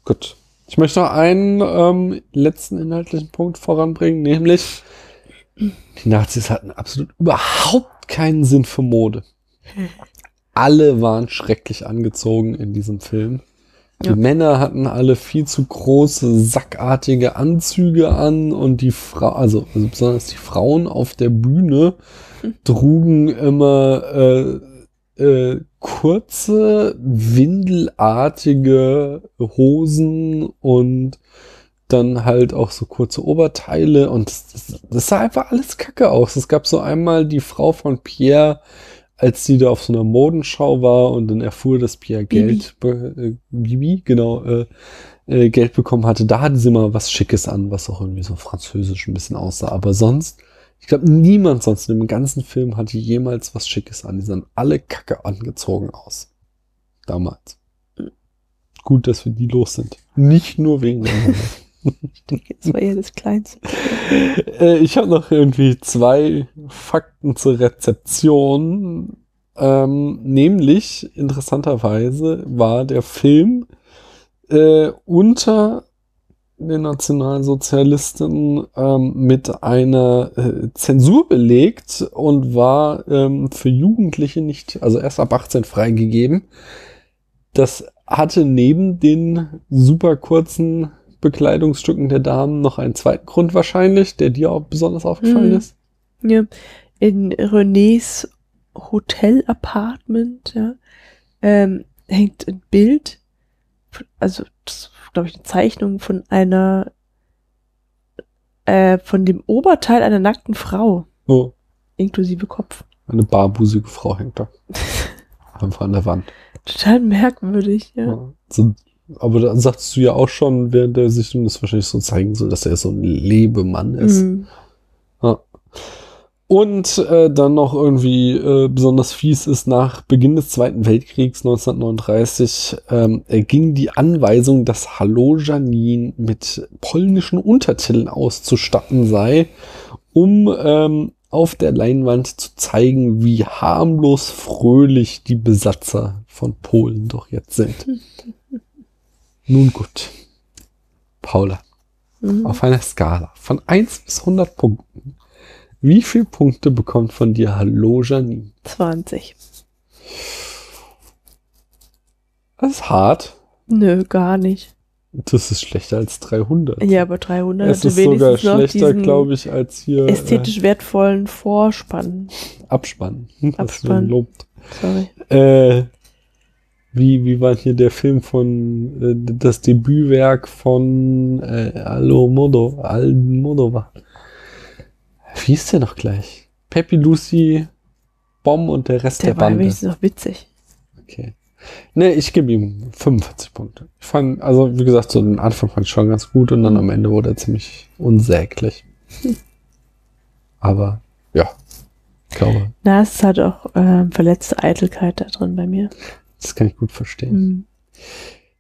Gut. Ich möchte noch einen ähm, letzten inhaltlichen Punkt voranbringen, nämlich die Nazis hatten absolut überhaupt keinen Sinn für Mode. Alle waren schrecklich angezogen in diesem Film. Die
Ja.
Männer hatten alle viel zu große, sackartige Anzüge an und die Frau, also, also besonders die Frauen auf der Bühne trugen immer äh, äh, kurze, windelartige Hosen und dann halt auch so kurze Oberteile und das, das, das sah einfach alles kacke aus. Es gab so einmal die Frau von Pierre, als sie da auf so einer Modenschau war und dann erfuhr, dass Pierre
Bibi.
Geld, äh, Bibi, genau, äh, äh, Geld bekommen hatte. Da hatte sie mal was Schickes an, was auch irgendwie so französisch ein bisschen aussah. Aber sonst, ich glaube, niemand sonst in dem ganzen Film hatte jemals was Schickes an. Die sahen alle kacke angezogen aus. Damals. Gut, dass wir die los sind. Nicht nur wegen der
das war ja das Kleinste.
Äh, ich habe noch irgendwie zwei Fakten zur Rezeption. Ähm, nämlich, interessanterweise, war der Film äh, unter den Nationalsozialisten ähm, mit einer äh, Zensur belegt und war ähm, für Jugendliche nicht, also erst ab 18 freigegeben. Das hatte neben den super kurzen Bekleidungsstücken der Damen noch einen zweiten Grund wahrscheinlich, der dir auch besonders aufgefallen
Mhm.
ist.
Ja. In Renés Hotel-Apartment, ja, ähm, hängt ein Bild, von- also, glaube ich, eine Zeichnung von einer, äh, von dem Oberteil einer nackten Frau,
Oh,
inklusive Kopf.
eine barbusige Frau hängt da. Einfach an der Wand.
Total merkwürdig, ja.
Ja. So, aber da sagst du ja auch schon, während der Sichtung das wahrscheinlich so zeigen soll, dass er so ein Lebemann ist.
Mhm.
Ja. Und äh, dann noch irgendwie äh, besonders fies ist, nach Beginn des Zweiten Weltkriegs 1939 ähm, erging die Anweisung, dass Hallo Janine mit polnischen Untertiteln auszustatten sei, um ähm, auf der Leinwand zu zeigen, wie harmlos fröhlich die Besatzer von Polen doch jetzt sind. Nun gut. Paula,
Mhm.
auf einer Skala von 1 bis 100 Punkten. Wie viele Punkte bekommt von dir Hallo Janine?
20.
Das ist hart.
Nö, gar nicht.
Das ist schlechter als 300.
Ja, aber 300
es ist sogar schlechter, glaube ich, als hier
ästhetisch wertvollen Vorspann.
äh, Abspann.
Abspann.
gelobt.
Sorry.
Äh, wie, wie war hier der Film von, äh, das Debütwerk von äh, Almodo, Almodovar? Wie hieß der noch gleich? Peppy Lucy, Bomb und der Rest der,
Der war
Bande.
wenigstens noch witzig.
Okay. Nee, ich gebe ihm 45 Punkte. Ich fand, also wie gesagt, so den Anfang fand ich schon ganz gut und dann am Ende wurde er ziemlich unsäglich. Aber ja, ich glaube,
Na, es ist halt auch ähm, verletzte Eitelkeit da drin bei mir.
Das kann ich gut verstehen.
Mhm.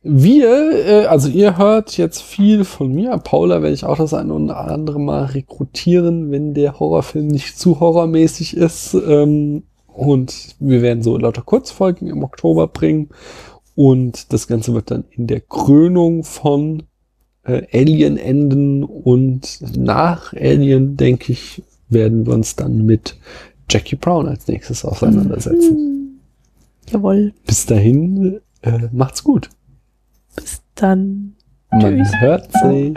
Wir, äh, also ihr hört jetzt viel von mir. Paula werde ich auch das eine oder andere Mal rekrutieren, wenn der Horrorfilm nicht zu horrormäßig ist. Ähm, und wir werden so lauter Kurzfolgen im Oktober bringen. Und das Ganze wird dann in der Krönung von äh, Alien enden. Und nach Alien, denke ich, werden wir uns dann mit Jackie Brown als nächstes auseinandersetzen.
Hm. Jawohl.
Bis dahin, äh, macht's gut.
Bis dann.
Man
Tschüss.
hört sich.